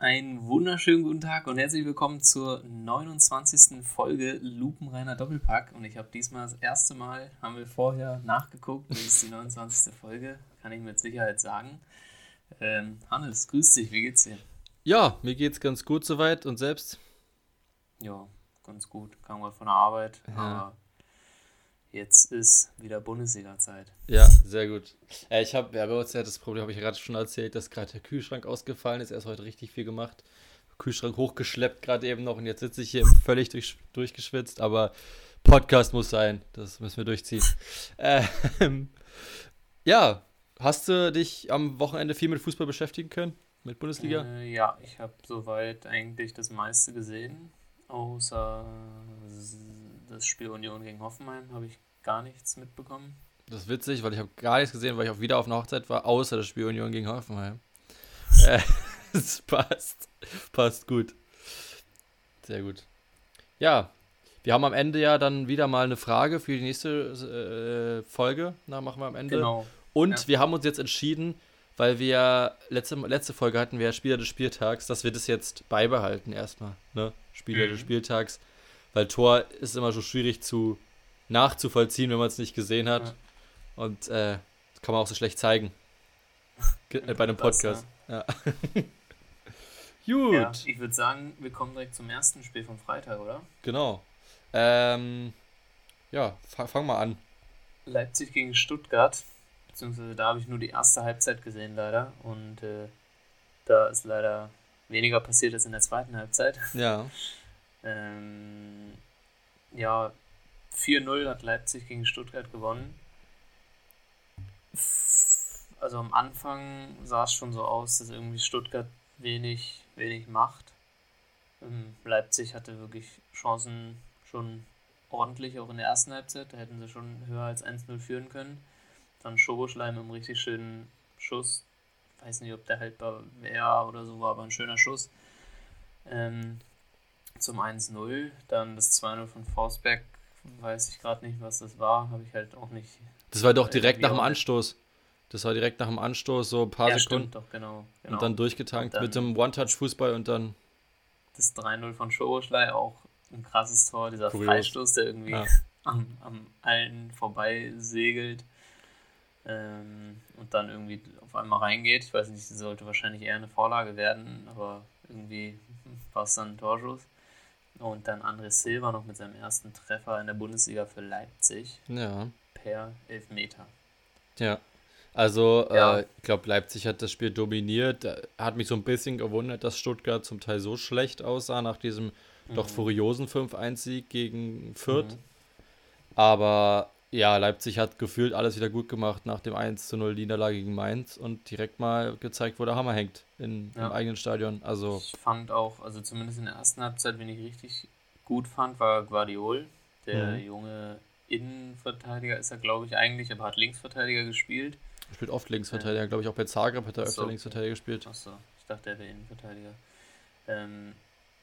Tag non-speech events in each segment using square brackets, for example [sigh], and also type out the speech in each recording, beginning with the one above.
Einen wunderschönen guten Tag und herzlich willkommen zur 29. Folge Lupenreiner Doppelpack. Und ich habe diesmal das erste Mal, haben wir vorher nachgeguckt, das ist die 29. Folge, kann ich mit Sicherheit sagen. Ähm, Hannes, grüß dich, wie geht's dir? Ja, mir geht's ganz gut soweit und selbst? Ja, ganz gut. Kam gerade von der Arbeit, ja. aber Jetzt ist wieder Bundesliga-Zeit. Ja, sehr gut. Äh, ich habe, ja, bei uns ja das Problem, habe ich gerade schon erzählt, dass gerade der Kühlschrank ausgefallen ist. Er ist heute richtig viel gemacht. Kühlschrank hochgeschleppt gerade eben noch und jetzt sitze ich hier völlig durch, durchgeschwitzt, aber Podcast muss sein. Das müssen wir durchziehen. [laughs] ähm, ja, hast du dich am Wochenende viel mit Fußball beschäftigen können? Mit Bundesliga? Äh, ja, ich habe soweit eigentlich das meiste gesehen, außer das Spiel Union gegen Hoffenheim habe ich gar nichts mitbekommen. Das ist witzig, weil ich habe gar nichts gesehen, weil ich auch wieder auf einer Hochzeit war, außer das Spiel Union gegen Hoffenheim. [laughs] äh, [laughs] es passt. Passt gut. Sehr gut. Ja, wir haben am Ende ja dann wieder mal eine Frage für die nächste äh, Folge. Na, machen wir am Ende. Genau. Und ja. wir haben uns jetzt entschieden, weil wir letzte, letzte Folge hatten wir ja Spieler des Spieltags, dass wir das jetzt beibehalten erstmal. Ne? Spieler mhm. des Spieltags weil Tor ist immer so schwierig zu nachzuvollziehen, wenn man es nicht gesehen hat. Ja. Und äh, das kann man auch so schlecht zeigen. Äh, bei einem Podcast. Ja. [laughs] Gut. Ja, ich würde sagen, wir kommen direkt zum ersten Spiel vom Freitag, oder? Genau. Ähm, ja, fang, fang mal an. Leipzig gegen Stuttgart. Beziehungsweise da habe ich nur die erste Halbzeit gesehen, leider. Und äh, da ist leider weniger passiert als in der zweiten Halbzeit. Ja. [laughs] Ähm, ja, 4-0 hat Leipzig gegen Stuttgart gewonnen. Also am Anfang sah es schon so aus, dass irgendwie Stuttgart wenig, wenig macht. Ähm, Leipzig hatte wirklich Chancen schon ordentlich, auch in der ersten Halbzeit. Da hätten sie schon höher als 1-0 führen können. Dann Schoboschleim im richtig schönen Schuss. Weiß nicht, ob der haltbar wäre oder so, war aber ein schöner Schuss. Ähm, zum 1-0. Dann das 2-0 von Forsberg, weiß ich gerade nicht, was das war, habe ich halt auch nicht. Das war doch direkt nach dem Anstoß. Das war direkt nach dem Anstoß, so ein paar ja, Sekunden. Doch, genau, genau. Und dann durchgetankt und dann mit dem One-Touch-Fußball und dann. Das 3-0 von Schoboschlei, auch ein krasses Tor, dieser Kurios. Freistoß, der irgendwie ja. am, am allen vorbei segelt. Ähm, und dann irgendwie auf einmal reingeht. Ich weiß nicht, das sollte wahrscheinlich eher eine Vorlage werden, aber irgendwie war es dann ein Torschuss. Und dann André Silva noch mit seinem ersten Treffer in der Bundesliga für Leipzig. Ja. Per Elfmeter. Ja. Also, ja. Äh, ich glaube, Leipzig hat das Spiel dominiert. Hat mich so ein bisschen gewundert, dass Stuttgart zum Teil so schlecht aussah nach diesem mhm. doch furiosen 5-1-Sieg gegen Fürth. Mhm. Aber ja, Leipzig hat gefühlt alles wieder gut gemacht nach dem 1 0 Niederlage gegen Mainz und direkt mal gezeigt, wo der Hammer hängt in, ja. im eigenen Stadion. Also ich fand auch, also zumindest in der ersten Halbzeit, wenn ich richtig gut fand, war Guardiol, der mhm. junge Innenverteidiger ist er, glaube ich, eigentlich, aber hat Linksverteidiger gespielt. Er spielt oft Linksverteidiger, ähm, glaube ich, auch bei Zagreb hat er öfter so, Linksverteidiger gespielt. Achso, ich dachte, er wäre Innenverteidiger. Ähm,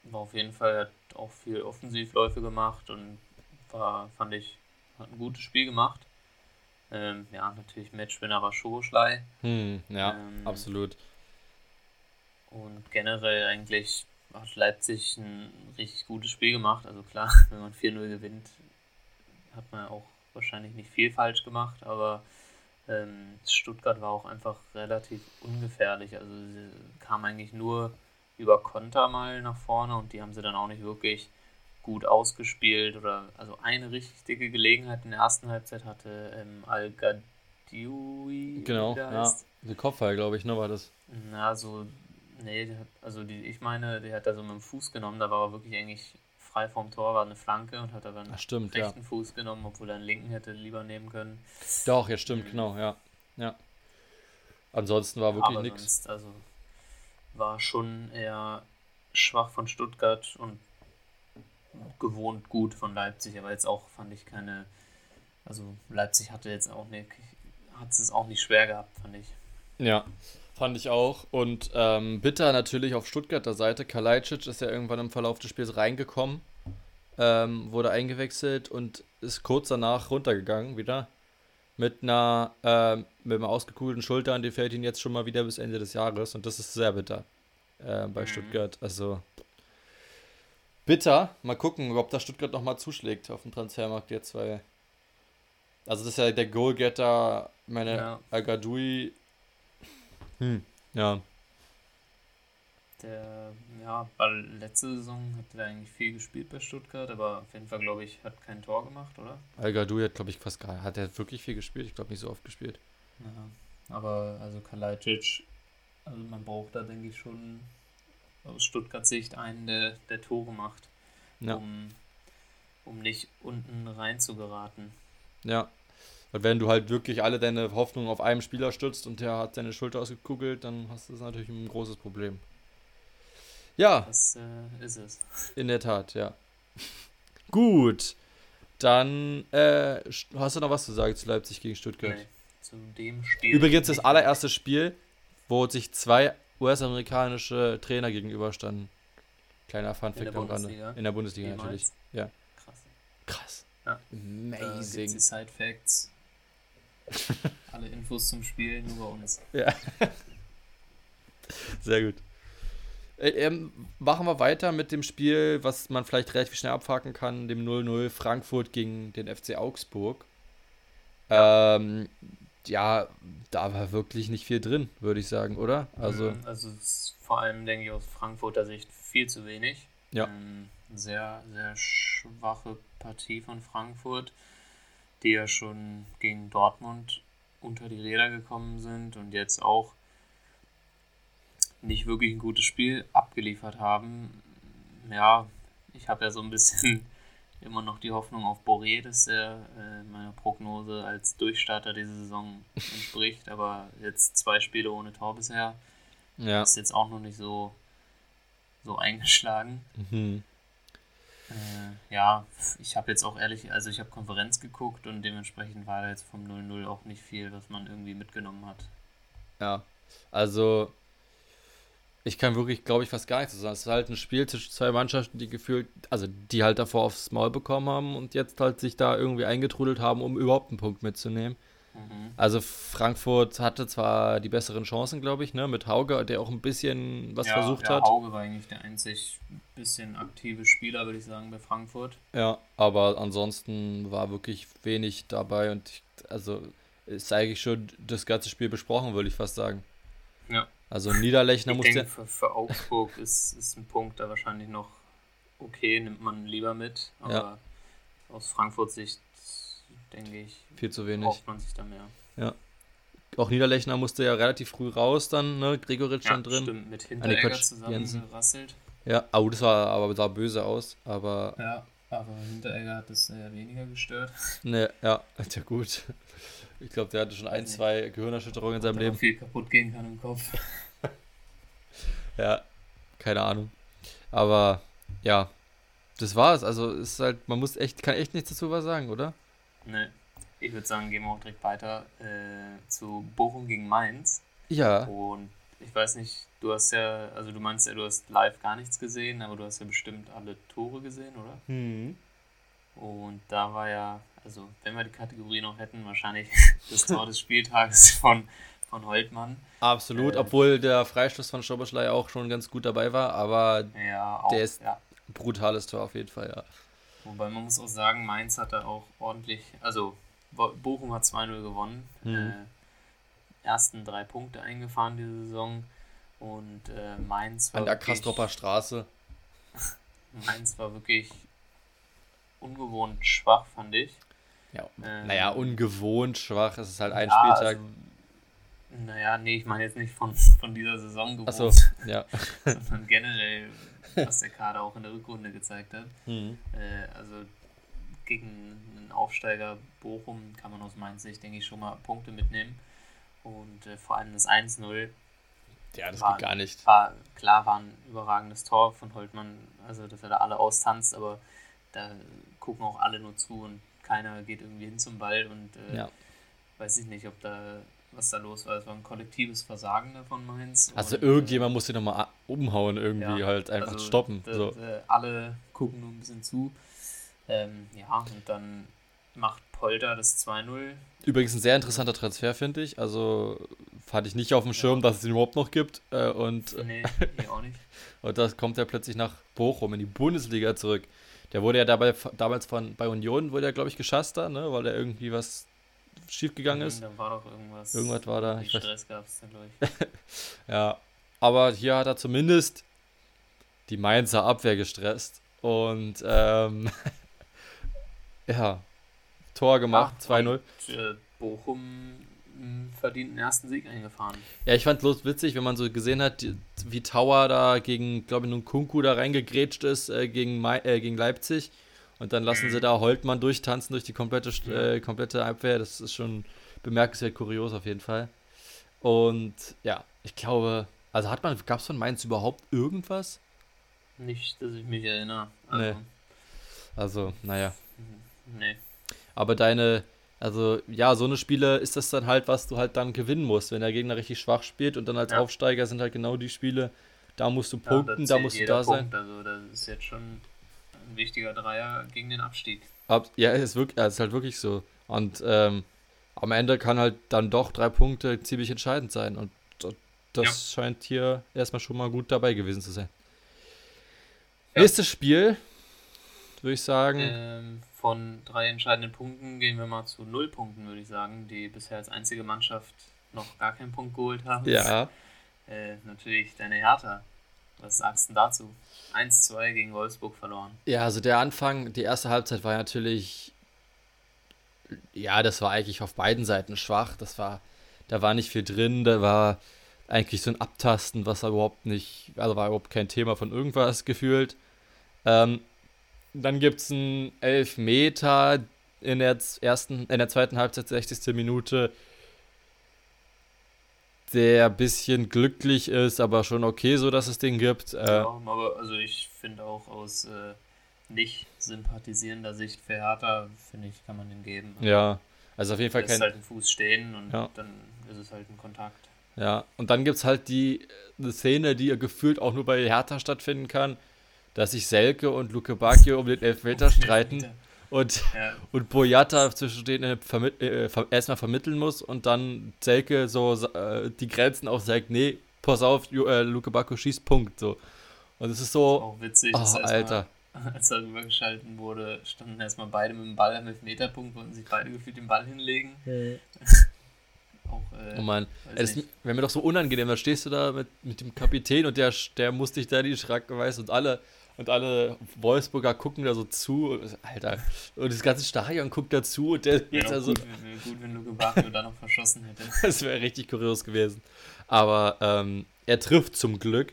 war auf jeden Fall, hat auch viel Offensivläufe gemacht und war, fand ich, hat ein gutes Spiel gemacht. Ähm, ja, natürlich Matchwinner war Schoboschlei. Hm, ja, ähm, absolut. Und generell eigentlich hat Leipzig ein richtig gutes Spiel gemacht. Also klar, [laughs] wenn man 4-0 gewinnt, hat man auch wahrscheinlich nicht viel falsch gemacht, aber ähm, Stuttgart war auch einfach relativ ungefährlich. Also sie kam eigentlich nur über Konter mal nach vorne und die haben sie dann auch nicht wirklich gut ausgespielt oder also eine richtig dicke Gelegenheit in der ersten Halbzeit hatte ähm, al -Gadioui, Genau, ja. Der Kopfball, glaube ich, ne, war das. Na, so, nee, also die, ich meine, der hat da so mit dem Fuß genommen, da war er wirklich eigentlich frei vom Tor, war eine Flanke und hat aber einen Ach, stimmt, rechten ja. Fuß genommen, obwohl er einen linken hätte lieber nehmen können. Doch, ja, stimmt, mhm. genau, ja. Ja. Ansonsten war wirklich nichts. Also war schon eher schwach von Stuttgart und gewohnt gut von Leipzig, aber jetzt auch fand ich keine, also Leipzig hatte jetzt auch nicht, hat es auch nicht schwer gehabt, fand ich. Ja, fand ich auch. Und ähm, bitter natürlich auf Stuttgarter Seite. Kalajdzic ist ja irgendwann im Verlauf des Spiels reingekommen, ähm, wurde eingewechselt und ist kurz danach runtergegangen wieder. Mit einer, äh, mit einer ausgekugelten Schulter und die fällt ihn jetzt schon mal wieder bis Ende des Jahres und das ist sehr bitter. äh, bei Mhm. Stuttgart. Also bitter. Mal gucken, ob da Stuttgart nochmal zuschlägt auf dem Transfermarkt jetzt, weil. Also das ist ja der Goalgetter, meine Ja. Agadui. Hm, ja. Der, ja, weil letzte Saison hat er eigentlich viel gespielt bei Stuttgart, aber auf jeden Fall, glaube ich, hat kein Tor gemacht, oder? Al hat, glaube ich, fast gar. Hat er wirklich viel gespielt? Ich glaube nicht so oft gespielt. Ja. Aber also Kalajdzic, also man braucht da, denke ich, schon aus Stuttgart Sicht einen, der, der Tore macht, Ja. um, um nicht unten rein zu geraten. Ja. Weil wenn du halt wirklich alle deine Hoffnungen auf einem Spieler stützt und der hat seine Schulter ausgekugelt, dann hast du das natürlich ein großes Problem. Ja, Das äh, ist es. [laughs] in der Tat, ja. Gut. Dann äh, hast du noch was zu sagen zu Leipzig gegen Stuttgart? Nee, zu dem Spiel. Übrigens das allererste Spiel, wo sich zwei US-amerikanische Trainer gegenüberstanden. Kleiner Funfact am Rande. In der Bundesliga Jemals? natürlich. Ja. Krass. Krass. Ja. Amazing. Side Facts. [laughs] Alle Infos zum Spiel nur bei uns. Ja. [laughs] Sehr gut. Äh, ähm, machen wir weiter mit dem Spiel, was man vielleicht relativ schnell abhaken kann, dem 0-0 Frankfurt gegen den FC Augsburg. Ähm, ja, da war wirklich nicht viel drin, würde ich sagen, oder? Also, Mhm, also vor allem, denke ich, aus Frankfurter Sicht viel zu wenig. Ja. Ähm, sehr, sehr schwache Partie von Frankfurt, die ja schon gegen Dortmund unter die Räder gekommen sind und jetzt auch nicht wirklich ein gutes Spiel abgeliefert haben. Ja, ich habe ja so ein bisschen immer noch die Hoffnung auf Boré, dass er äh, meiner Prognose als Durchstarter diese Saison entspricht, aber jetzt zwei Spiele ohne Tor bisher ja. ist jetzt auch noch nicht so, so eingeschlagen. Mhm. Äh, ja, ich habe jetzt auch ehrlich, also ich habe Konferenz geguckt und dementsprechend war da jetzt vom 0-0 auch nicht viel, was man irgendwie mitgenommen hat. Ja. Also, ich kann wirklich, glaube ich, fast gar nichts sagen. Es ist halt ein Spiel zwischen zwei Mannschaften, die gefühlt, also die halt davor aufs Maul bekommen haben und jetzt halt sich da irgendwie eingetrudelt haben, um überhaupt einen Punkt mitzunehmen. Mhm. Also Frankfurt hatte zwar die besseren Chancen, glaube ich, ne, mit Hauge, der auch ein bisschen was ja, versucht ja, hat. Hauge war eigentlich der einzig bisschen aktive Spieler, würde ich sagen, bei Frankfurt. Ja, aber ansonsten war wirklich wenig dabei und ich, also ist eigentlich schon das ganze Spiel besprochen, würde ich fast sagen. Ja. Also Niederlechner ich musste denke, für, für Augsburg ist, ist ein Punkt da wahrscheinlich noch okay, nimmt man lieber mit, aber Ja. aus Frankfurt Sicht denke ich, viel zu wenig. braucht man sich da mehr. Auch Niederlechner musste ja relativ früh raus dann, ne? Gregoritsch Ja, stand drin. stimmt, mit nee, Hinteregger zusammengerasselt. Ja, oh, das war aber sah böse aus, aber Ja, aber Hinteregger hat das eher weniger gestört. [laughs] ne, ja, ist ja gut. Ich glaube, der hatte schon ein, zwei Gehirnerschütterungen in seinem Leben. viel kaputt gehen kann im Kopf. [laughs] Ja, keine Ahnung. Aber ja, das war's. Also es ist halt, man muss echt, kann echt nichts dazu was sagen, oder? Ne, ich würde sagen, gehen wir auch direkt weiter äh, zu Bochum gegen Mainz. Ja, Und ich weiß nicht, du hast ja, also du meinst ja, du hast live gar nichts gesehen, aber du hast ja bestimmt alle Tore gesehen, oder? hm. Und da war ja, also wenn wir die Kategorie noch hätten, wahrscheinlich [laughs] das Tor des Spieltages von, von Holtmann. absolut. Äh. Obwohl der Freistoß von Schoboschlei auch schon ganz gut dabei war, aber Ja, auch, Der ist- ja. brutales Tor auf jeden Fall, ja. Wobei man muss auch sagen, Mainz hat da auch ordentlich, also Bo- Bochum hat 2-0 gewonnen, Mhm. äh, ersten drei Punkte eingefahren diese Saison und äh, Mainz war An der Kastropper Straße. [laughs] Mainz war wirklich ungewohnt schwach, fand ich. Ja, Ähm, naja, ungewohnt schwach. Es ist halt ein Ja, Spieltag. Also, naja, nee, ich meine jetzt nicht von, von dieser Saison gewohnt, Achso, ja. [laughs] sondern generell, was der Kader auch in der Rückrunde gezeigt hat. Mhm. Äh, also gegen einen Aufsteiger Bochum kann man aus meiner Sicht, denke ich, schon mal Punkte mitnehmen. Und äh, vor allem das 1-0 Ja, das War- geht gar nicht. war, klar, war ein überragendes Tor von Holtmann, also dass er da alle austanzt, aber da gucken auch alle nur zu und keiner geht irgendwie hin zum Ball und äh, Ja. weiß ich nicht, ob da was da los war. Es war ein kollektives Versagen von Mainz. Also und, irgendjemand muss den nochmal umhauen, irgendwie Ja, halt einfach also stoppen. So. alle gucken nur ein bisschen zu. Ähm, ja, und dann macht Polter das 2-0. Übrigens ein sehr interessanter Transfer, finde ich. Also hatte ich nicht auf dem Schirm, ja. dass es ihn überhaupt noch gibt. Äh, und, nee, ich [laughs] auch nicht. und das kommt er plötzlich nach Bochum in die Bundesliga zurück. Der wurde ja dabei damals von bei Union wurde er glaube ich geschasst da, ne, weil er irgendwie was schief gegangen ist. Da war doch irgendwas. Irgendwas war da. Ich Stress gab es dann glaube ich. [laughs] ja, aber hier hat er zumindest die Mainzer Abwehr gestresst und ähm, [laughs] ja Tor gemacht 2-0. Äh, Bochum verdient einen ersten Sieg eingefahren. Ja, ich fand bloß witzig, wenn man so gesehen hat, wie Tower da gegen, glaube ich, nun Kunku da reingegrätscht ist äh, gegen, äh, gegen Leipzig. Und dann lassen sie da Holtmann durchtanzen durch die komplette, äh, komplette Abwehr. Das ist schon bemerkenswert kurios auf jeden Fall. Und ja, ich glaube, also hat man, gab es von Mainz überhaupt irgendwas? Nicht, dass ich mich erinnere. Also, nee. Also, naja. Nee. Aber deine, also ja, so eine Spiele ist das dann halt, was du halt dann gewinnen musst, wenn der Gegner richtig schwach spielt und dann als ja. Aufsteiger sind halt genau die Spiele, da musst du punkten, ja, da, da, musst du da Punkt. sein. Also das ist jetzt schon ein wichtiger Dreier gegen den Abstieg. Ab, ja, es ist, wirklich, ist halt wirklich so. Und ähm, am Ende kann halt dann doch drei Punkte ziemlich entscheidend sein. Und das ja. scheint hier erstmal schon mal gut dabei gewesen zu sein. Nächstes Spiel, würde ich sagen. Ähm, von drei entscheidenden Punkten gehen wir mal zu null Punkten, würde ich sagen, die bisher als einzige Mannschaft noch gar keinen Punkt geholt haben. Ja. Äh, natürlich deine Hertha. Was sagst du dazu? 1-2 gegen Wolfsburg verloren. Ja, also der Anfang, die erste Halbzeit war natürlich, ja, das war eigentlich auf beiden Seiten schwach. Das war, da war nicht viel drin, da war eigentlich so ein Abtasten, was überhaupt nicht, also war überhaupt kein Thema von irgendwas gefühlt. Ähm, dann gibt es einen Elfmeter in der ersten, in der zweiten Halbzeit, 60. Minute, der ein bisschen glücklich ist, aber schon okay, so dass es den gibt. Äh, ja, aber also ich finde auch aus äh, nicht sympathisierender Sicht für Hertha, finde ich, kann man den geben. Also ja, also auf jeden Fall kein. halt ein Fuß stehen und ja. dann ist es halt ein Kontakt. Ja, und dann gibt es halt die eine Szene, die gefühlt auch nur bei Hertha stattfinden kann dass sich Selke und Luke Bacchio um den Elfmeter streiten und, ja. und Boyata zwischen denen vermit äh, erstmal vermitteln muss und dann Selke so äh, die Grenzen auch sagt, nee, pass auf, äh, Luke Bacchio schießt Punkt. So. Und es ist so. Das auch witzig, oh, Alter. Mal, [laughs] als er rübergeschalten wurde, standen erstmal beide mit dem Ball am Elfmeterpunkt, wollten sich beide gefühlt den Ball hinlegen. Ja. [laughs] Auch, äh, oh Mann, das wäre mir doch so unangenehm. Da stehst du da mit, mit dem Kapitän und der, der muss dich da die Schranke weiß und alle und alle Wolfsburger gucken da so zu. Alter. Und das ganze Stadion guckt da zu und der ja, da so. Gut, wenn, gut, wenn Luke Bacchio da noch verschossen hätte. [laughs] das wäre richtig kurios gewesen. Aber ähm, er trifft zum Glück.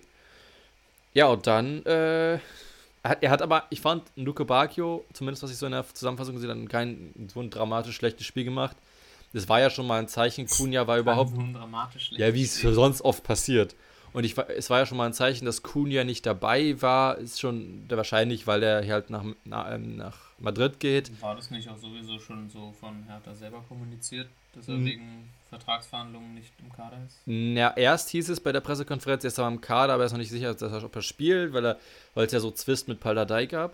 Ja, und dann, äh, er hat aber, ich fand Luke Bacchio, zumindest was ich so in der Zusammenfassung gesehen habe, kein so ein dramatisch schlechtes Spiel gemacht. Das war ja schon mal ein Zeichen, Kunja war überhaupt. So ja, wie es sonst oft passiert. Und ich, es war ja schon mal ein Zeichen, dass Kuhn ja nicht dabei war, ist schon wahrscheinlich, weil er halt nach, ähm, nach Madrid geht. War das nicht auch sowieso schon so von Hertha selber kommuniziert, dass er hm. wegen Vertragsverhandlungen nicht im Kader ist? Ja, erst hieß es bei der Pressekonferenz, er ist aber im Kader, aber er ist noch nicht sicher, ob er spielt, weil, er, weil es ja so Zwist mit Paldadei gab.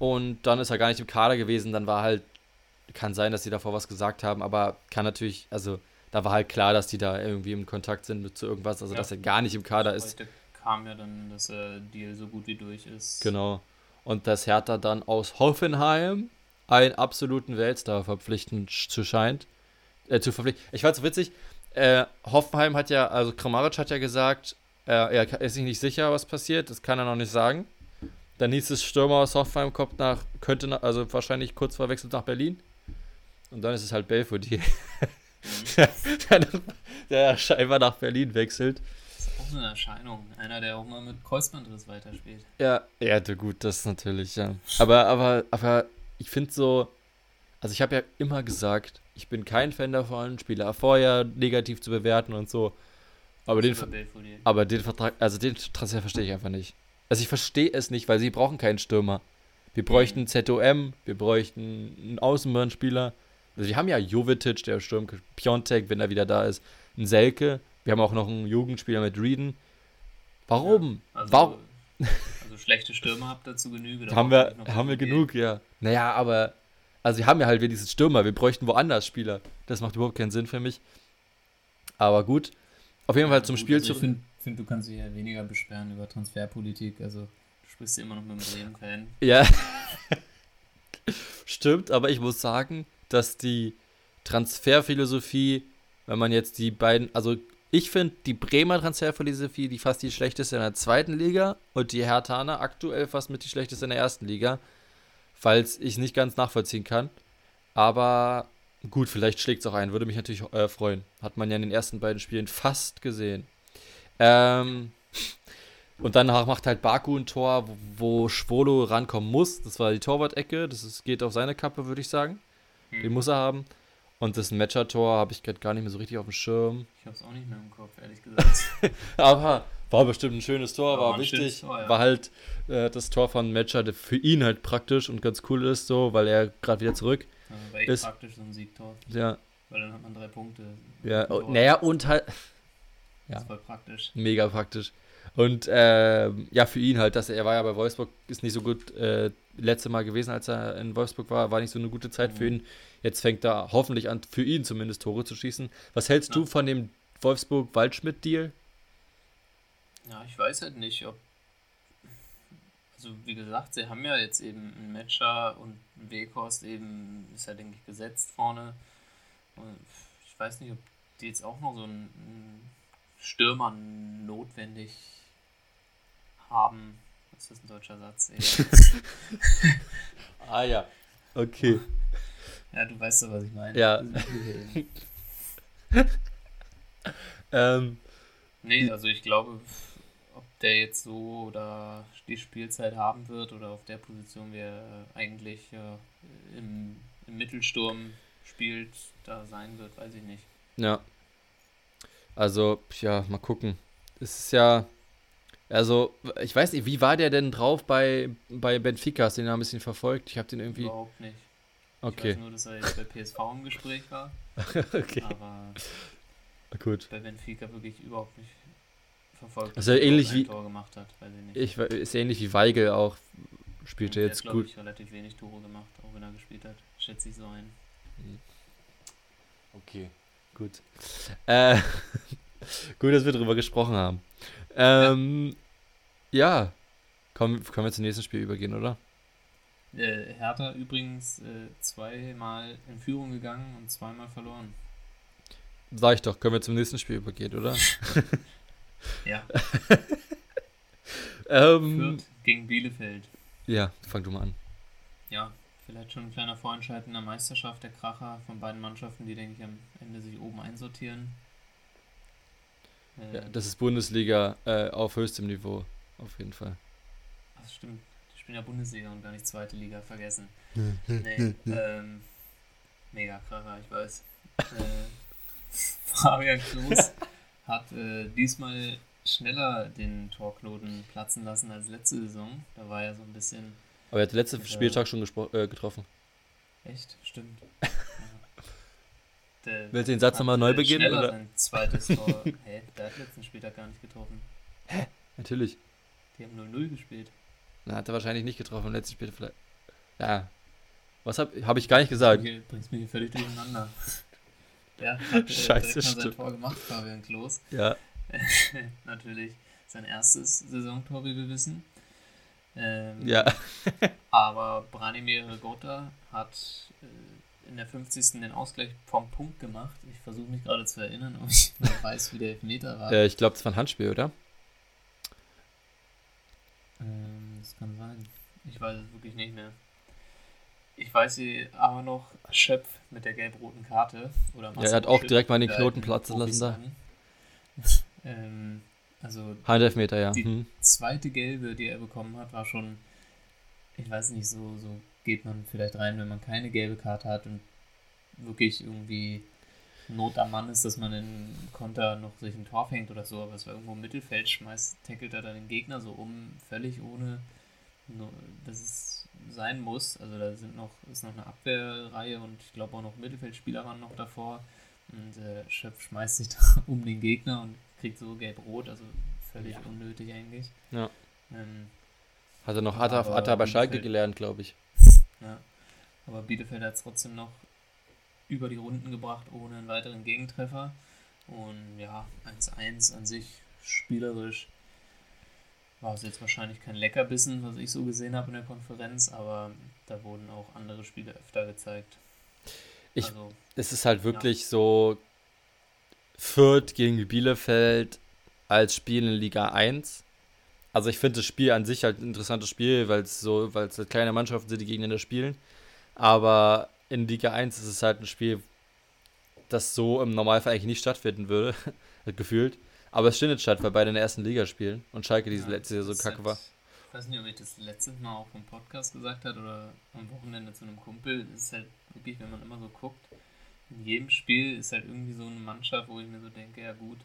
Und dann ist er gar nicht im Kader gewesen, dann war halt, kann sein, dass sie davor was gesagt haben, aber kann natürlich, also da war halt klar, dass die da irgendwie im Kontakt sind mit zu irgendwas, also ja. dass er gar nicht im Kader ist. Heute kam ja dann, dass der Deal so gut wie durch ist. Genau. Und dass Hertha dann aus Hoffenheim einen absoluten Weltstar verpflichten zu scheint. Äh, zu verpflichten. Ich fand's witzig, äh, Hoffenheim hat ja, also Kramaric hat ja gesagt, äh, er ist sich nicht sicher, was passiert, das kann er noch nicht sagen. Dann hieß es, Stürmer aus Hoffenheim kommt nach, könnte, nach, also wahrscheinlich kurz verwechselt nach Berlin. Und dann ist es halt Belfodil. [laughs] [laughs] der, der scheinbar nach Berlin wechselt. Das ist auch eine Erscheinung. Einer, der auch mal mit Kreuzbandriss weiterspielt. Ja, ja, gut, das natürlich, ja. Aber, aber, aber ich finde so, also ich habe ja immer gesagt, ich bin kein Fan davon, Spieler vorher negativ zu bewerten und so. Aber den, aber den Vertrag, also den Transfer verstehe ich einfach nicht. Also ich verstehe es nicht, weil sie brauchen keinen Stürmer. Wir bräuchten mhm. ZOM, wir bräuchten einen Außenbahnspieler. Also wir haben ja Jovetic, der Sturm, Piontek, wenn er wieder da ist, ein Selke. Wir haben auch noch einen Jugendspieler mit Reeden. Warum? Ja, also, Warum? [laughs] Also schlechte Stürmer habt ihr zu Genüge. haben wir, haben wir genug, ja. Naja, aber also wir haben ja halt wenigstens Stürmer. Wir bräuchten woanders Spieler. Das macht überhaupt keinen Sinn für mich. Aber gut. Auf jeden Fall zum Gut, Spiel also zu. Ich finde, find, du kannst dich ja weniger beschweren über Transferpolitik. Also, du sprichst ja immer noch mit dem Bremen-Fan. Ja. [laughs] Stimmt, aber ich muss sagen, dass die Transferphilosophie, wenn man jetzt die beiden, also ich finde die Bremer Transferphilosophie die fast die schlechteste in der zweiten Liga und die Herthaner aktuell fast mit die schlechteste in der ersten Liga, falls ich nicht ganz nachvollziehen kann. Aber gut, vielleicht schlägt es auch ein, würde mich natürlich äh, freuen. Hat man ja in den ersten beiden Spielen fast gesehen. Ähm, und danach macht halt Baku ein Tor, wo, wo Schwolo rankommen muss. Das war die Torwart-Ecke. Das ist, geht auf seine Kappe, würde ich sagen. Hm. Den muss er haben. Und das Matcher-Tor habe ich gerade gar nicht mehr so richtig auf dem Schirm. Ich habe es auch nicht mehr im Kopf, ehrlich gesagt. [laughs] Aber war bestimmt ein schönes Tor, War war wichtig. Tor, ja. War halt äh, das Tor von Matcher, der für ihn halt praktisch und ganz cool ist, so, weil er gerade wieder zurück. Also war echt Ist- praktisch so ein Siegtor, Ja, weil dann hat man drei Punkte. ja. Und, naja, und halt. [laughs] Das ja. ist voll praktisch. Mega praktisch. Und ähm, ja, für ihn halt, dass er, er war ja bei Wolfsburg, ist nicht so gut äh, letzte Mal gewesen, als er in Wolfsburg war, war nicht so eine gute Zeit für Mhm. ihn. Jetzt fängt er hoffentlich an, für ihn zumindest Tore zu schießen. Was hältst Ja. du von dem Wolfsburg-Waldschmidt-Deal? Ja, ich weiß halt nicht, ob. Also, wie gesagt, sie haben ja jetzt eben einen Matcher und einen Weghorst eben, ist ja, denke ich, gesetzt vorne. Und ich weiß nicht, ob die jetzt auch noch so einen Stürmer notwendig haben. Was ist das ein deutscher Satz? [laughs] Ah ja. Okay. ja, du weißt doch, was ich meine. Ja. [laughs] ähm, Nee, also ich glaube, ob der jetzt so oder die Spielzeit haben wird oder auf der Position, wie er eigentlich äh, im, im Mittelsturm spielt, da sein wird, weiß ich nicht. ja. Also, ja, mal gucken. Es ist ja. Also, ich weiß nicht, wie war der denn drauf bei, bei Benfica? Hast du den da ein bisschen verfolgt? Ich habe den irgendwie. Überhaupt nicht. Ich Okay. weiß nur, dass er jetzt bei PSV im Gespräch war, [laughs] okay. aber Gut. bei Benfica wirklich überhaupt nicht verfolgt. Also er ähnlich wie- Tor gemacht hat, weiß ich nicht. Ich, ist ähnlich wie Weigel auch. Spielte Der jetzt hat, gut. Ich, relativ wenig Tore gemacht, auch wenn er gespielt hat. Schätze ich so ein. Okay, gut. Äh, [laughs] gut, dass wir drüber gesprochen haben. Ähm, ja. Komm, können wir zum nächsten Spiel übergehen, oder? Äh, Hertha übrigens äh, zweimal in Führung gegangen und zweimal verloren. Sag ich doch, können wir zum nächsten Spiel übergehen, oder? [laughs] Ja, [laughs] ähm, Fürth gegen Bielefeld. ja, fang du mal an. Ja, vielleicht schon ein kleiner Vorentscheid in der Meisterschaft, der Kracher von beiden Mannschaften, die, denke ich, am Ende sich oben einsortieren. Äh, Ja, das ist Bundesliga äh, auf höchstem Niveau, auf jeden Fall. ach, stimmt. Die spielen ja Bundesliga und gar nicht zweite Liga, vergessen. Nee, ähm, mega Kracher, ich weiß. Äh, [laughs] Fabian Klos [laughs] hat äh, diesmal schneller den Torknoten platzen lassen als letzte Saison. Da war er so ein bisschen Aber er hat letzten Ja. Spieltag schon gespro- äh, getroffen. Echt, stimmt. [laughs] Ja. Der Willst du den Satz nochmal neu äh, beginnen, schneller oder? Sein zweites Tor. Hä? Der hat letzten Spieltag gar nicht getroffen. Natürlich. Die haben 0-0 gespielt. Na, hat er wahrscheinlich nicht getroffen im letzten Spiel vielleicht. Ja. Was hab, hab ich gar nicht gesagt. Hier bringst mich hier völlig durcheinander. [laughs] Ja, hat äh, Scheiße, direkt mal sein stimmt. Tor gemacht, Fabian Klos. Ja. [laughs] Natürlich sein erstes Saisontor, wie wir wissen. Ähm, Ja. [laughs] Aber Branimir Gotha hat äh, in der 50. den Ausgleich vom Punkt gemacht. Ich versuche mich gerade zu erinnern, ob ich weiß, wie der Elfmeter war. Äh, ich glaube, das war ein Handspiel, oder? Ähm, das kann sein. Ich weiß es wirklich nicht mehr. Ich weiß sie aber noch, Schöpf mit der gelb-roten Karte. Oder Ja, er hat auch Schöpf, direkt mal den Knoten platzen lassen an. ähm, also Handelfmeter, ja. Die- Hm. zweite gelbe, die er bekommen hat, war schon, ich weiß nicht, so, so geht man vielleicht rein, wenn man keine gelbe Karte hat und wirklich irgendwie Not am Mann ist, dass man in Konter noch sich ein Tor fängt oder so, aber es war irgendwo im Mittelfeld, schmeißt, tackelt er dann den Gegner so um, völlig ohne, dass es sein muss. Also da sind noch, ist noch eine Abwehrreihe und ich glaube auch noch Mittelfeldspieler waren noch davor. Und äh, Schöpf schmeißt sich [laughs] da um den Gegner und kriegt so gelb-rot, also völlig Ja. unnötig eigentlich. Ja. Ähm, Hat er noch, er, hat er bei Schalke gelernt, glaube ich. ja. Aber Bielefeld hat es trotzdem noch über die Runden gebracht, ohne einen weiteren Gegentreffer. Und ja, 1-1 an sich spielerisch war es jetzt wahrscheinlich kein Leckerbissen, was ich so gesehen habe in der Konferenz, aber da wurden auch andere Spiele öfter gezeigt. Ich, also, es ist halt wirklich ja. so Fürth gegen Bielefeld als Spiel in Liga 1. Also ich finde das Spiel an sich halt ein interessantes Spiel, weil es so, weil es halt kleine Mannschaften sind, die gegeneinander spielen. Aber in Liga 1 ist es halt ein Spiel, das so im Normalfall eigentlich nicht stattfinden würde, [laughs] gefühlt. Aber es findet statt, weil beide in der ersten Liga spielen und Schalke diese ja, letzte Jahr so kacke war. Ich weiß nicht, ob ich das letztes Mal auch im Podcast gesagt habe oder am Wochenende zu einem Kumpel. Es ist halt wirklich, wenn man immer so guckt, in jedem Spiel ist halt irgendwie so eine Mannschaft, wo ich mir so denke, ja gut,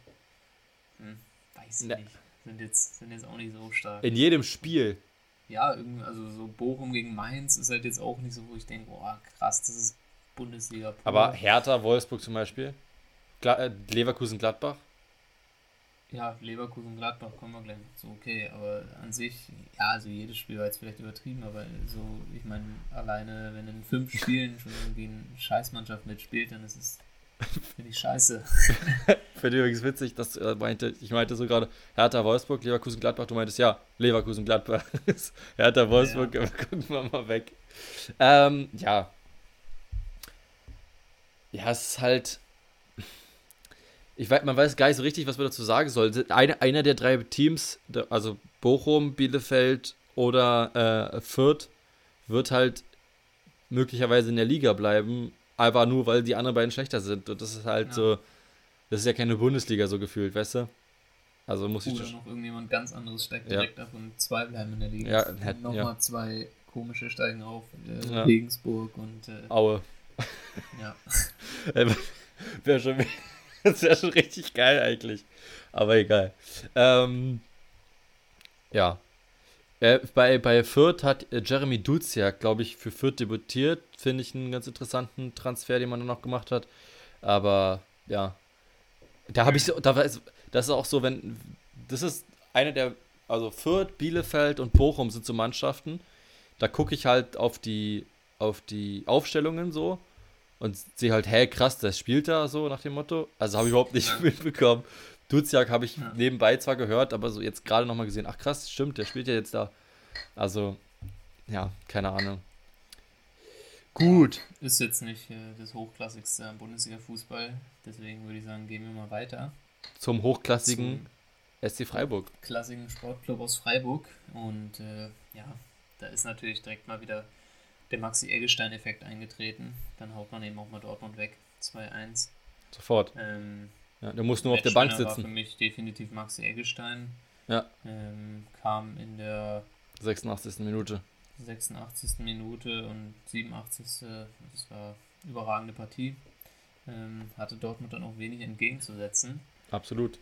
hm, weiß ich ne. nicht. Sind jetzt, sind jetzt auch nicht so stark. In jedem Spiel. Ja, irgendwie, also so Bochum gegen Mainz ist halt jetzt auch nicht so, wo ich denke, oh krass, das ist Bundesliga. Pur. Aber Hertha, Wolfsburg zum Beispiel, äh, Leverkusen, Gladbach. Ja, Leverkusen, Gladbach kommen wir gleich noch zu, okay, aber an sich, ja, also jedes Spiel war jetzt vielleicht übertrieben, aber so, ich meine, alleine, wenn in fünf Spielen schon irgendwie eine Scheißmannschaft mitspielt, dann ist es, [laughs] finde ich, scheiße. [laughs] Finde ich übrigens witzig, dass du äh, meinte, ich meinte so gerade Hertha, Wolfsburg, Leverkusen, Gladbach, du meintest ja, Leverkusen, Gladbach, [laughs] Hertha, Wolfsburg, ja, ja. gucken wir mal weg. Ähm, ja. Ja, es ist halt, ich weiß, man weiß gar nicht so richtig, was man dazu sagen soll. Eine, einer der drei Teams, also Bochum, Bielefeld oder äh, Fürth, wird halt möglicherweise in der Liga bleiben, aber nur weil die anderen beiden schlechter sind. Und das ist halt ja. so, das ist ja keine Bundesliga so gefühlt, weißt du? Also muss Oder ich. noch irgendjemand ganz anderes steigt direkt ja. ab und zwei bleiben in der Liga. Ja, hätte, nochmal ja. zwei komische steigen auf. Äh, ja. Regensburg und. Äh, Aue. [laughs] Ja. [laughs] Wäre schon. [laughs] Das wäre schon richtig geil eigentlich. Aber egal. Ähm, ja. Äh, bei, bei Fürth hat äh, Jeremy Duziak, glaube ich, für Fürth debütiert. Finde ich einen ganz interessanten Transfer, den man dann noch gemacht hat. Aber ja. Da habe ich so, da ist, das ist auch so, wenn, das ist eine der, also Fürth, Bielefeld und Bochum sind so Mannschaften. Da gucke ich halt auf die, auf die Aufstellungen so und sehe halt, hey, krass, das spielt da so nach dem Motto. Also habe ich überhaupt nicht [laughs] mitbekommen. Duziak habe ich ja. nebenbei zwar gehört, aber so jetzt gerade nochmal gesehen, ach krass, stimmt, der spielt ja jetzt da. Also, ja, keine Ahnung. Gut. Ist jetzt nicht äh, das hochklassigste am Bundesliga-Fußball, deswegen würde ich sagen, gehen wir mal weiter. Zum hochklassigen Zum SC Freiburg. Klassigen Sportclub aus Freiburg. Und äh, ja, da ist natürlich direkt mal wieder der Maxi-Eggestein-Effekt eingetreten. Dann haut man eben auch mal Dortmund weg. 2-1. Sofort. Ähm, ja, der muss nur auf der Bank sitzen. war für mich definitiv Maxi Eggestein. Ja. Ähm, kam in der 86. Minute. 86. Minute und 87. Das war eine überragende Partie. Ähm, hatte Dortmund dann auch wenig entgegenzusetzen. Absolut.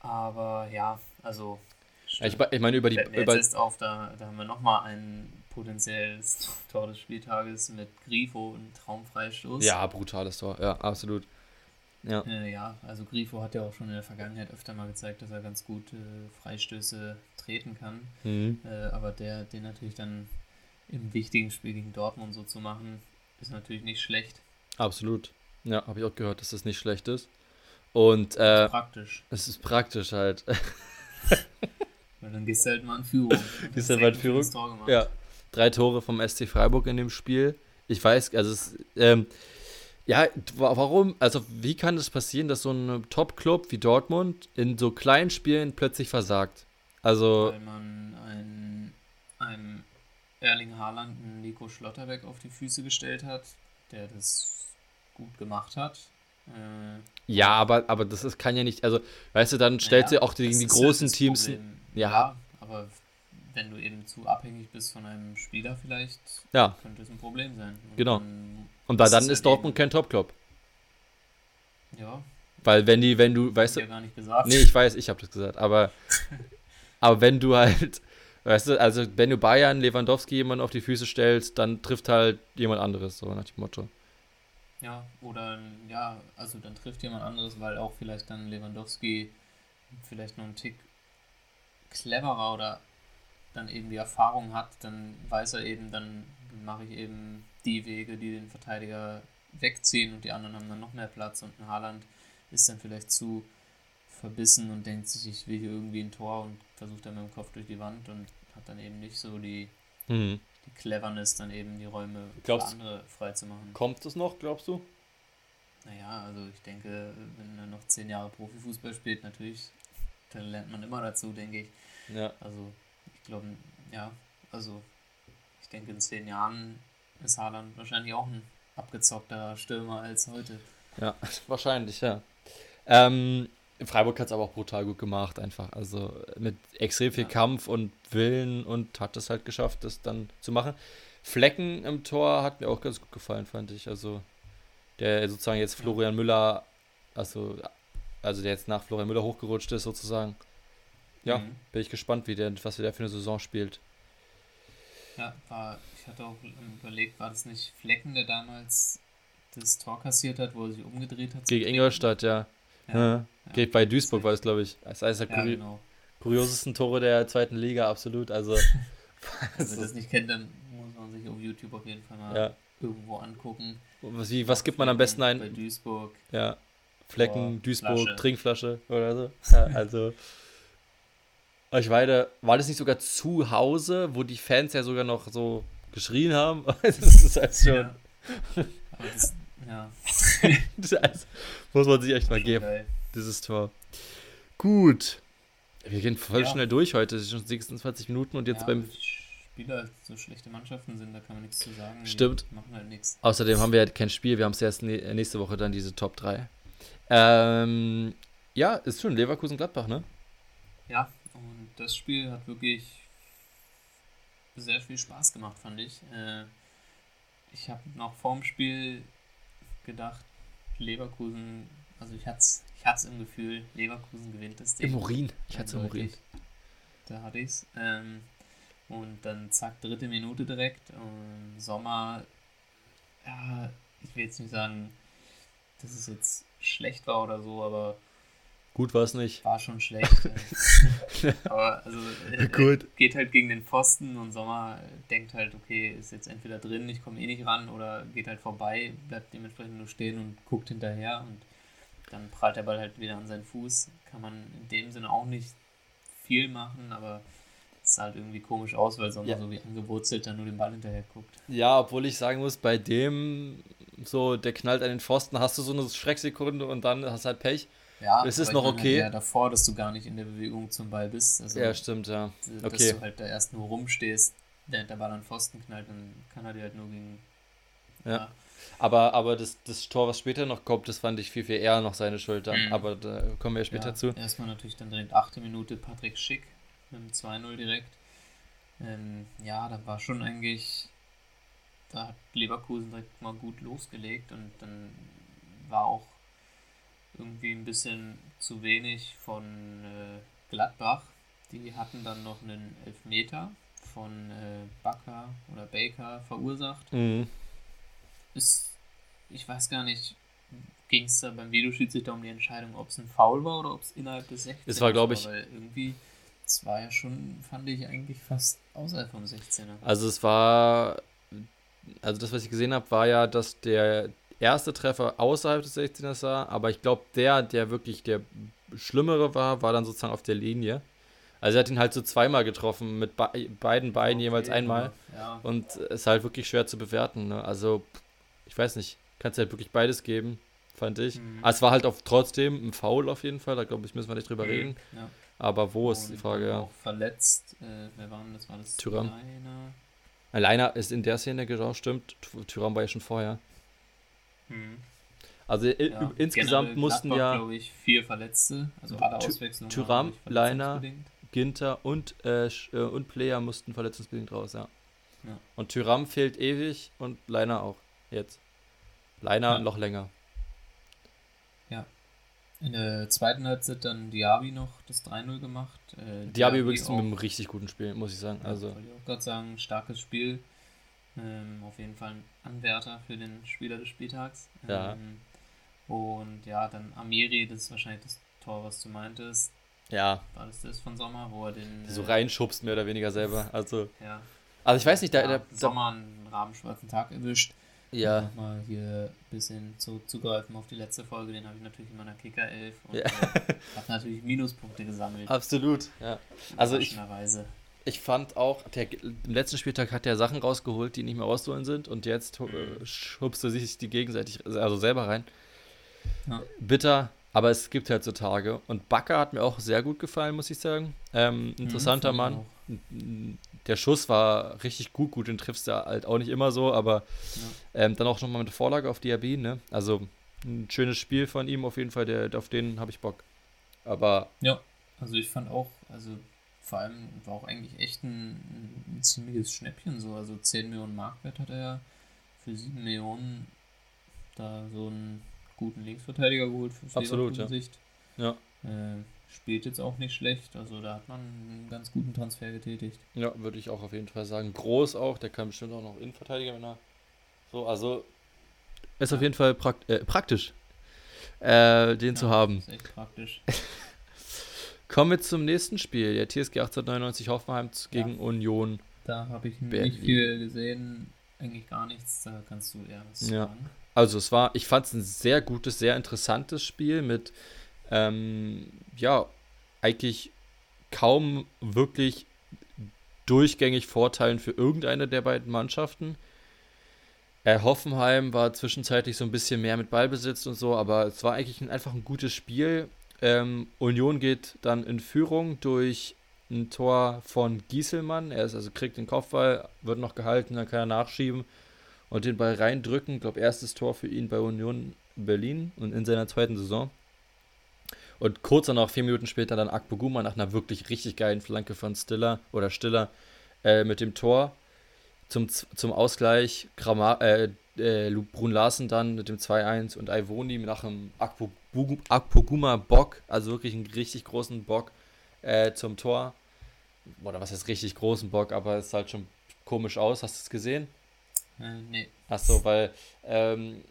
Aber ja, also. Ich, ich meine, über die. Über jetzt auf, da, da haben wir nochmal einen potenzielles [laughs] Tor des Spieltages mit Grifo und Traumfreistoß. Ja, brutales Tor, ja, absolut. Ja. Äh, ja, also Grifo hat ja auch schon in der Vergangenheit öfter mal gezeigt, dass er ganz gut äh, Freistöße treten kann. Mhm. Äh, aber der, den natürlich dann im wichtigen Spiel gegen Dortmund so zu machen, ist natürlich nicht schlecht. Absolut. Ja, habe ich auch gehört, dass das nicht schlecht ist. Und äh, ist praktisch. Es ist praktisch halt. [laughs] Weil dann gehst du halt mal in Führung. Gehst halt mal in Führung. Ja, drei Tore vom SC Freiburg in dem Spiel. Ich weiß, also es, ähm, ja, warum, also wie kann es das passieren, dass so ein Top-Club wie Dortmund in so kleinen Spielen plötzlich versagt? Also. Weil man einen, einem Erling Haaland einen Nico Schlotterbeck auf die Füße gestellt hat, der das gut gemacht hat. Äh, ja, aber, aber das ist, kann ja nicht, also, weißt du, dann stellt naja, sie auch die, die großen ja Teams. Ja, ja, aber wenn du eben zu abhängig bist von einem Spieler vielleicht, ja. könnte es ein Problem sein. Und genau. Dann und da dann ist Dortmund kein Top-Club. Ja. Weil wenn die, wenn du, weißt du. Ja gar nicht gesagt. Nee, ich weiß, ich habe das gesagt, aber, [laughs] aber wenn du halt, weißt du, also wenn du Bayern, Lewandowski jemanden auf die Füße stellst, dann trifft halt jemand anderes, so nach dem Motto. Ja, oder ja, also dann trifft jemand anderes, weil auch vielleicht dann Lewandowski vielleicht noch einen Tick cleverer oder dann eben die Erfahrung hat, dann weiß er eben, dann mache ich eben die Wege, die den Verteidiger wegziehen und die anderen haben dann noch mehr Platz und ein Haaland ist dann vielleicht zu verbissen und denkt sich, ich will hier irgendwie ein Tor und versucht dann mit dem Kopf durch die Wand und hat dann eben nicht so die, Mhm. die Cleverness, dann eben die Räume Glaubst- für andere freizumachen. Kommt es noch, glaubst du? Naja, also ich denke, wenn er noch zehn Jahre Profifußball spielt, natürlich, dann lernt man immer dazu, denke ich. Ja. Also ich glaube, ja, also ich denke, in zehn Jahren ist Haaland wahrscheinlich auch ein abgezockter Stürmer als heute. Ja, [laughs] wahrscheinlich, ja. Ähm, Freiburg hat es aber auch brutal gut gemacht, einfach. Also mit extrem viel Ja. Kampf und Willen und hat es halt geschafft, das dann zu machen. Flecken im Tor hat mir auch ganz gut gefallen, fand ich. Also der sozusagen jetzt Ja. Florian Müller, also, also der jetzt nach Florian Müller hochgerutscht ist, sozusagen. Ja, Mhm. bin ich gespannt, wie der, was der für eine Saison spielt. Ja, war, ich hatte auch überlegt, war das nicht Flecken, der damals das Tor kassiert hat, wo er sich umgedreht hat? Gegen? Ingolstadt, ja. Ja, ja. ja. Bei Duisburg war das, glaube ich. Das ist eines der ja, kuri genau. kuriosesten Tore der zweiten Liga, absolut. Also, [laughs] Also, wer das nicht kennt, dann muss man sich auf YouTube auf jeden Fall mal irgendwo angucken. Was, wie, was gibt man am besten Bei ein? Duisburg. Ja. Flecken, Tor, Duisburg, Flasche. Trinkflasche oder so. [laughs] Ja, also. Euchweide, war das nicht sogar zu Hause, wo die Fans ja sogar noch so geschrien haben? [laughs] das ist halt schon. Ja. Das, ja. [laughs] Das muss man sich echt mal geben, geil. dieses Tor. Gut. Wir gehen voll Ja. schnell durch heute. Es sind schon 26 Minuten und jetzt ja, beim. die Spieler so schlechte Mannschaften sind, da kann man nichts zu sagen. Die Stimmt. machen halt nichts. Außerdem haben wir ja kein Spiel, wir haben es erst nä- nächste Woche dann diese Top 3. Ähm, ja, ist schon Leverkusen-Gladbach, ne? Ja, und das Spiel hat wirklich sehr viel Spaß gemacht, fand ich. Äh, ich habe noch vorm Spiel gedacht, Leverkusen, also ich hatte es ich hat's im Gefühl, Leverkusen gewinnt das Ding. Im Urin. Ich hatte es im Urin. Da hatte ich's. Ähm, und dann zack, dritte Minute direkt. Und Sommer, ja, ich will jetzt nicht sagen, dass es jetzt schlecht war oder so, aber Gut war es nicht. war schon schlecht. [laughs] äh. aber also äh, Gut. äh, geht halt gegen den Pfosten und Sommer denkt halt, okay, ist jetzt entweder drin, ich komme eh nicht ran oder geht halt vorbei, bleibt dementsprechend nur stehen und guckt hinterher und dann prallt der Ball halt wieder an seinen Fuß. Kann man in dem Sinne auch nicht viel machen, aber es sah halt irgendwie komisch aus, weil Sommer Ja. so wie angewurzelt dann nur den Ball hinterher guckt. Ja, obwohl ich sagen muss, bei dem, so, der knallt an den Pfosten, hast du so eine Schrecksekunde und dann hast du halt Pech. Ja, Es ist noch okay. Ja, davor, dass du gar nicht in der Bewegung zum Ball bist. Also, Ja, stimmt, ja. dass okay. du halt da erst nur rumstehst, während der Ball an Pfosten knallt, dann kann er dir halt nur gegen. Ja. Aber, aber das, das Tor, was später noch kommt, das fand ich viel, viel eher noch seine Schuld. Mhm. Aber da kommen wir ja später ja, zu. Erstmal natürlich dann direkt achte Minute Patrick Schick mit dem 2-0 direkt. Ähm, ja, da war schon eigentlich, da hat Leverkusen direkt mal gut losgelegt und dann war auch irgendwie ein bisschen zu wenig von äh, Gladbach. Die hatten dann noch einen Elfmeter von äh, Bakker oder Baker verursacht. Mhm. ist, ich weiß gar nicht, ging es da beim Videoschiedsrichter um die Entscheidung, ob es ein Foul war oder ob es innerhalb des 16 Es war, glaub ich- Weil irgendwie, es war ja schon, fand ich eigentlich fast außerhalb vom 16er. Also es war, also das, was ich gesehen habe, war ja, dass der erste Treffer außerhalb des 16ers war, aber ich glaube, der, der wirklich der Schlimmere war, war dann sozusagen auf der Linie. Also er hat ihn halt so zweimal getroffen, mit be beiden Beinen jeweils Okay, einmal. aber, Ja, Und ist halt wirklich schwer zu bewerten. Ne? Also, ich weiß nicht, kannst halt wirklich beides geben, fand ich. Mhm. Aber es war halt auf, trotzdem ein Foul auf jeden Fall, da glaube ich, müssen wir nicht drüber reden. ja. Aber wo ist die Frage, ja. Auch verletzt, äh, wer war denn das? War das Thuram. Leiner? Leiner ist in der Szene genau, stimmt. Ty- Thuram war ja schon vorher. Mhm. Also Ja, insgesamt mussten Gladbach, ja glaube ich, vier Verletzte, also alle Auswechslungen. Ich, Leiner. Ginter und, äh, äh, und Player mussten verletzungsbedingt raus, ja. Ja. Und Tyram fehlt ewig und Leiner auch jetzt. Leiner Ja. noch länger. In der zweiten Halbzeit dann Diaby noch das 3-0 gemacht. Äh, Diaby übrigens auch- mit einem richtig guten Spiel, muss ich sagen. Ja, Also, wollte ich auch gerade sagen, starkes Spiel. Ähm, auf jeden Fall ein Anwärter für den Spieler des Spieltags. Ja. Ähm, und ja, dann Amiri, das ist wahrscheinlich das Tor, was du meintest. ja, War das das von Sommer, wo er den. so äh, reinschubst mehr oder weniger selber. Also, Ja, also ich weiß nicht, da, ja, da, da Sommer einen rabenschwarzen Tag erwischt. Ja. Nochmal hier ein bisschen zuzugreifen auf die letzte Folge, den habe ich natürlich in meiner Kicker 11 und Ja. äh, habe natürlich Minuspunkte gesammelt. Absolut, ja. Also ich. Ich fand auch, der, im letzten Spieltag hat er Sachen rausgeholt, die nicht mehr rauszuholen sind und jetzt äh, schubst er sich die gegenseitig, also selber rein. Ja. Bitter, aber es gibt halt so Tage. Und Bakker hat mir auch sehr gut gefallen, muss ich sagen. Ähm, interessanter Mhm, Mann. Der Schuss war richtig gut, gut, den triffst du halt auch nicht immer so, aber ähm, dann auch nochmal mit Vorlage auf Diaby, ne? Also ein schönes Spiel von ihm auf jeden Fall, der, auf den habe ich Bock. Aber Ja, also ich fand auch, also vor allem war auch eigentlich echt ein, ein ziemliches Schnäppchen so. Also 10 Millionen Marktwert hat er ja für 7 Millionen da so einen guten Linksverteidiger geholt für Absolut, ja. Sicht. Ja. Äh, spielt jetzt auch nicht schlecht, also da hat man einen ganz guten Transfer getätigt. Ja, würde ich auch auf jeden Fall sagen. Groß auch, der kann bestimmt auch noch Innenverteidiger, wenn er. So, also. Ist auf Ja. jeden Fall prakt äh, praktisch, äh, den zu Ja, haben. Ist echt praktisch. [laughs] Kommen wir zum nächsten Spiel. Der TSG 1899 Hoffenheim z- Ja. gegen Union. Da habe ich Berlin. nicht viel gesehen, eigentlich gar nichts, da kannst du eher was Ja. sagen. Also, es war, ich fand es ein sehr gutes, sehr interessantes Spiel mit, ähm, ja, eigentlich kaum wirklich durchgängig Vorteilen für irgendeine der beiden Mannschaften. Äh, Hoffenheim war zwischenzeitlich so ein bisschen mehr mit Ballbesitz und so, aber es war eigentlich ein, einfach ein gutes Spiel. Ähm, Union geht dann in Führung durch ein Tor von Gieselmann. Er ist also kriegt den Kopfball, wird noch gehalten, dann kann er nachschieben und den Ball reindrücken. Ich glaube, erstes Tor für ihn bei Union Berlin und in seiner zweiten Saison. Und kurz danach, vier Minuten später, dann Akpoguma nach einer wirklich richtig geilen Flanke von Stiller oder Stiller äh, mit dem Tor zum, zum Ausgleich. Grama, äh, äh, Brun Larsen dann mit dem 2-1 und Ivoni nach einem Akpogu- Akpoguma-Bock, also wirklich einen richtig großen Bock äh, zum Tor. Oder was heißt richtig großen Bock, aber es sah halt schon komisch aus. Hast du es gesehen? Äh, nee. Achso, weil ähm,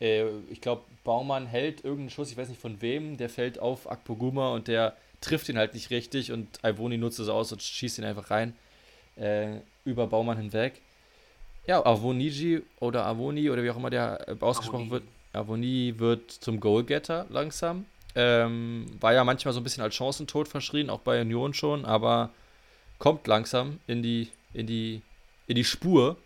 äh, ich glaube, Baumann hält irgendeinen Schuss, ich weiß nicht von wem, der fällt auf Akpoguma und der trifft ihn halt nicht richtig und Ivoni nutzt es aus und schießt ihn einfach rein äh, über Baumann hinweg. Ja, Avoniji oder Avoni oder wie auch immer der äh, ausgesprochen wird, Avoni wird zum Goalgetter langsam. Ähm, war ja manchmal so ein bisschen als Chancentod verschrien, auch bei Union schon, aber kommt langsam in die, in die, in die Spur.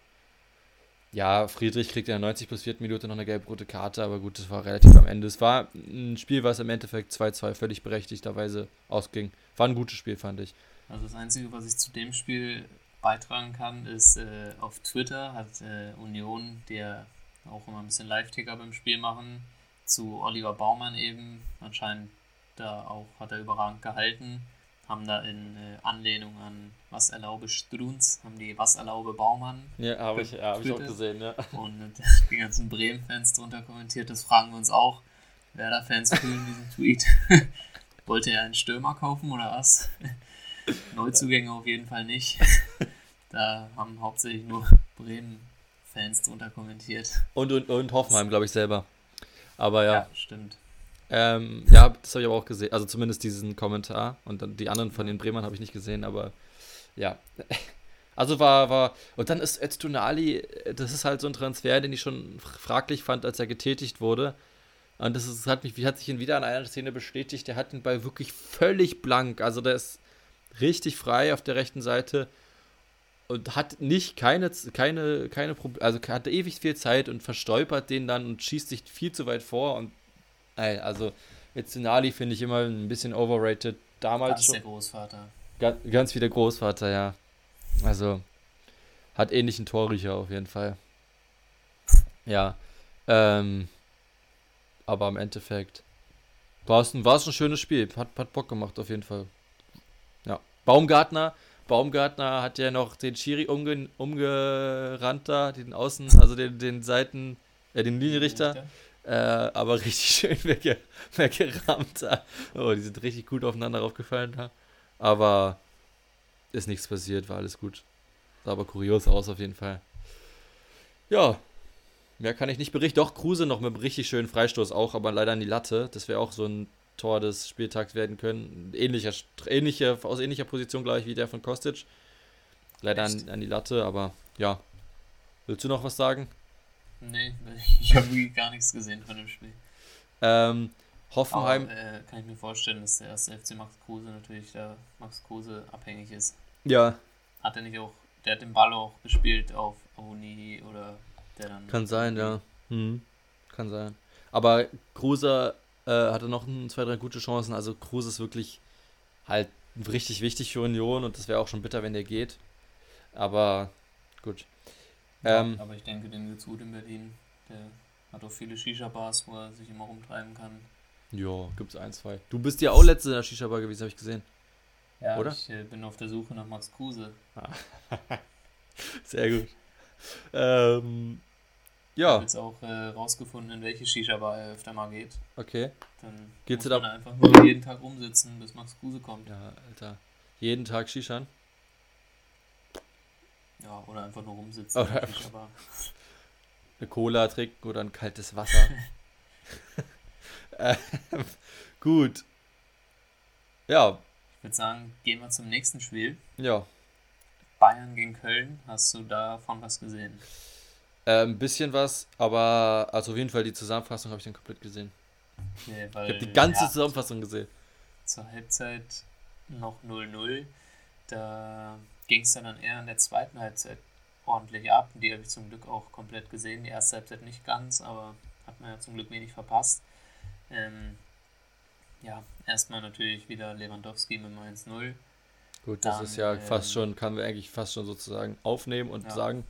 Ja, Friedrich kriegt in der 90 plus 4. Minute noch eine gelb-rote Karte, aber gut, das war relativ am Ende. Es war ein Spiel, was im Endeffekt 2-2 völlig berechtigterweise ausging. War ein gutes Spiel, fand ich. Also das Einzige, was ich zu dem Spiel beitragen kann, ist äh, auf Twitter hat äh, Union, der auch immer ein bisschen Live-Ticker beim Spiel machen, zu Oliver Baumann eben, anscheinend da auch hat er überragend gehalten, haben da in äh, Anlehnung an Was erlaube Strunz, haben die Was erlaube Baumann Ja, habe ich, ja, hab ich auch gesehen, ja. und [laughs] die ganzen Bremen-Fans drunter kommentiert, das fragen wir uns auch. Werder-Fans fühlen diesen Tweet. [laughs] Wollte er einen Stürmer kaufen oder was? [laughs] Neuzugänge auf jeden Fall nicht. Da haben hauptsächlich nur Bremen-Fans drunter kommentiert. Und, und, und Hoffenheim, glaube ich, selber. Aber ja. stimmt. Ähm, ja, das habe ich aber auch gesehen. Also zumindest diesen Kommentar. Und dann die anderen von den Bremern habe ich nicht gesehen, aber ja. [laughs] Also war, war. Und dann ist Öztunali, das ist halt so ein Transfer, den ich schon fraglich fand, als er getätigt wurde. Und das ist, hat mich, hat sich ihn wieder an einer Szene bestätigt. Der hat den Ball wirklich völlig blank. Also der ist richtig frei auf der rechten Seite und hat nicht keine, keine, keine Probleme, also hatte ewig viel Zeit und verstolpert den dann und schießt sich viel zu weit vor und also Etzinali finde ich immer ein bisschen overrated. Damals Ganz schon. der Großvater. Ganz, ganz wie der Großvater, ja. Also hat ähnlichen Torriecher auf jeden Fall. Ja. Ähm, aber im Endeffekt war es ein, war es ein schönes Spiel. Hat, hat Bock gemacht auf jeden Fall. Ja. Baumgartner. Baumgartner hat ja noch den Schiri umge, umgerannt da, den Außen, also den, den Seiten, äh, den Linienrichter. Äh, aber [laughs] richtig schön wegge weggerammt. da. Oh, die sind richtig gut aufeinander aufgefallen da. Aber ist nichts passiert, war alles gut. Sah aber kurios aus auf jeden Fall. Ja, mehr kann ich nicht berichten. Doch, Kruse noch mit einem richtig schönen Freistoß auch, aber leider an die Latte. Das wäre auch so ein Tor des Spieltags werden können. Ähnlicher, ähnliche, aus ähnlicher Position gleich wie der von Kostic. Leider an, an die Latte, aber ja. Willst du noch was sagen? Nee, [laughs] ich habe gar nichts gesehen von dem Spiel. Ähm, Hoffenheim. Aber, äh, kann ich mir vorstellen, dass der erste FC Max Kruse natürlich da Max Kruse abhängig ist. Ja. Hat er nicht auch, der hat den Ball auch gespielt auf Uni oder der dann. Kann sein, ja. Hm. Kann sein. Aber Kruse äh, hatte noch ein, zwei, drei gute Chancen. Also Kruse ist wirklich halt richtig wichtig für Union und das wäre auch schon bitter, wenn der geht. Aber gut. Ja, Ähm, aber ich denke, dem geht's gut in Berlin. Der hat auch viele Shisha-Bars, wo er sich immer rumtreiben kann. ja, gibt's ein, zwei. Du bist ja auch letzte in der Shisha-Bar gewesen, habe ich gesehen. Ja, Oder? ich äh, bin auf der Suche nach Max Kruse. [laughs] Sehr gut. Ähm, Ich habe ja, jetzt auch äh, rausgefunden, in welche Shisha-Bar er öfter mal geht. okay. Dann Geht's muss man einfach nur jeden Tag rumsitzen, bis Max Kruse kommt. Ja, Alter. Jeden Tag Shishan. Ja, oder einfach nur rumsitzen. Oder- in der Shisha-Bar. [laughs] Eine Cola trinken oder ein kaltes Wasser. [laughs] ähm, gut. Ja, Ich würde sagen, gehen wir zum nächsten Spiel. ja. Bayern gegen Köln. Hast du davon was gesehen? Äh, ein bisschen was, aber also auf jeden Fall die Zusammenfassung habe ich dann komplett gesehen. Nee, weil, Ich habe die ganze ja, Zusammenfassung gesehen. Zur Halbzeit noch 0-0. Da ging es dann eher in der zweiten Halbzeit ordentlich ab. Die habe ich zum Glück auch komplett gesehen. Die erste Halbzeit nicht ganz, aber hat man ja zum Glück wenig verpasst. Ähm, ja, erstmal natürlich wieder Lewandowski mit dem 1-0. Gut, das Dann, ist ja fast ähm, schon, kann wir eigentlich fast schon sozusagen aufnehmen und Ja. sagen.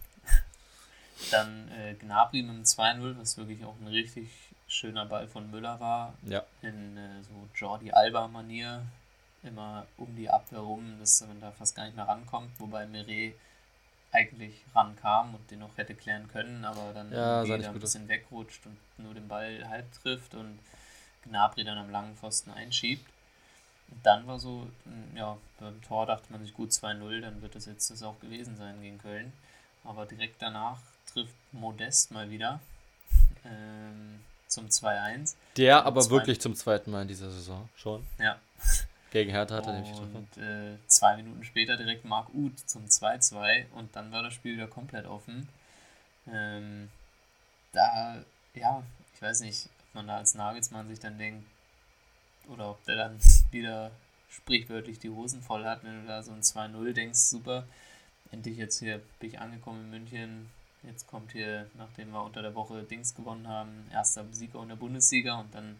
Dann äh, Gnabry mit dem 2-0, was wirklich auch ein richtig schöner Ball von Müller war. Ja, in äh, so Jordi Alba-Manier immer um die Abwehr rum, dass man da fast gar nicht mehr rankommt, wobei Meret eigentlich rankam und den noch hätte klären können, aber dann Ja, irgendwie da ein aus. bisschen wegrutscht und nur den Ball halb trifft und Gnabry dann am langen Pfosten einschiebt. Und dann war so, mh, ja, beim Tor dachte man sich gut 2-0, dann wird das jetzt das auch gewesen sein gegen Köln. Aber direkt danach trifft Modest mal wieder ähm, zum 2-1. der aber zwei- wirklich zum zweiten Mal in dieser Saison schon. Ja, Gegen Hertha hat er nämlich getroffen. und äh, zwei Minuten später direkt Marc Uth zum 2-2 und dann war das Spiel wieder komplett offen. Ähm, da, ja, ich weiß nicht, ob man da als Nagelsmann sich dann denkt, oder ob der dann wieder sprichwörtlich die Hosen voll hat, wenn du da so ein 2-0 denkst, super, endlich jetzt hier bin ich angekommen in München, jetzt kommt hier, nachdem wir unter der Woche Dings gewonnen haben, erster Sieger und der Bundesliga und dann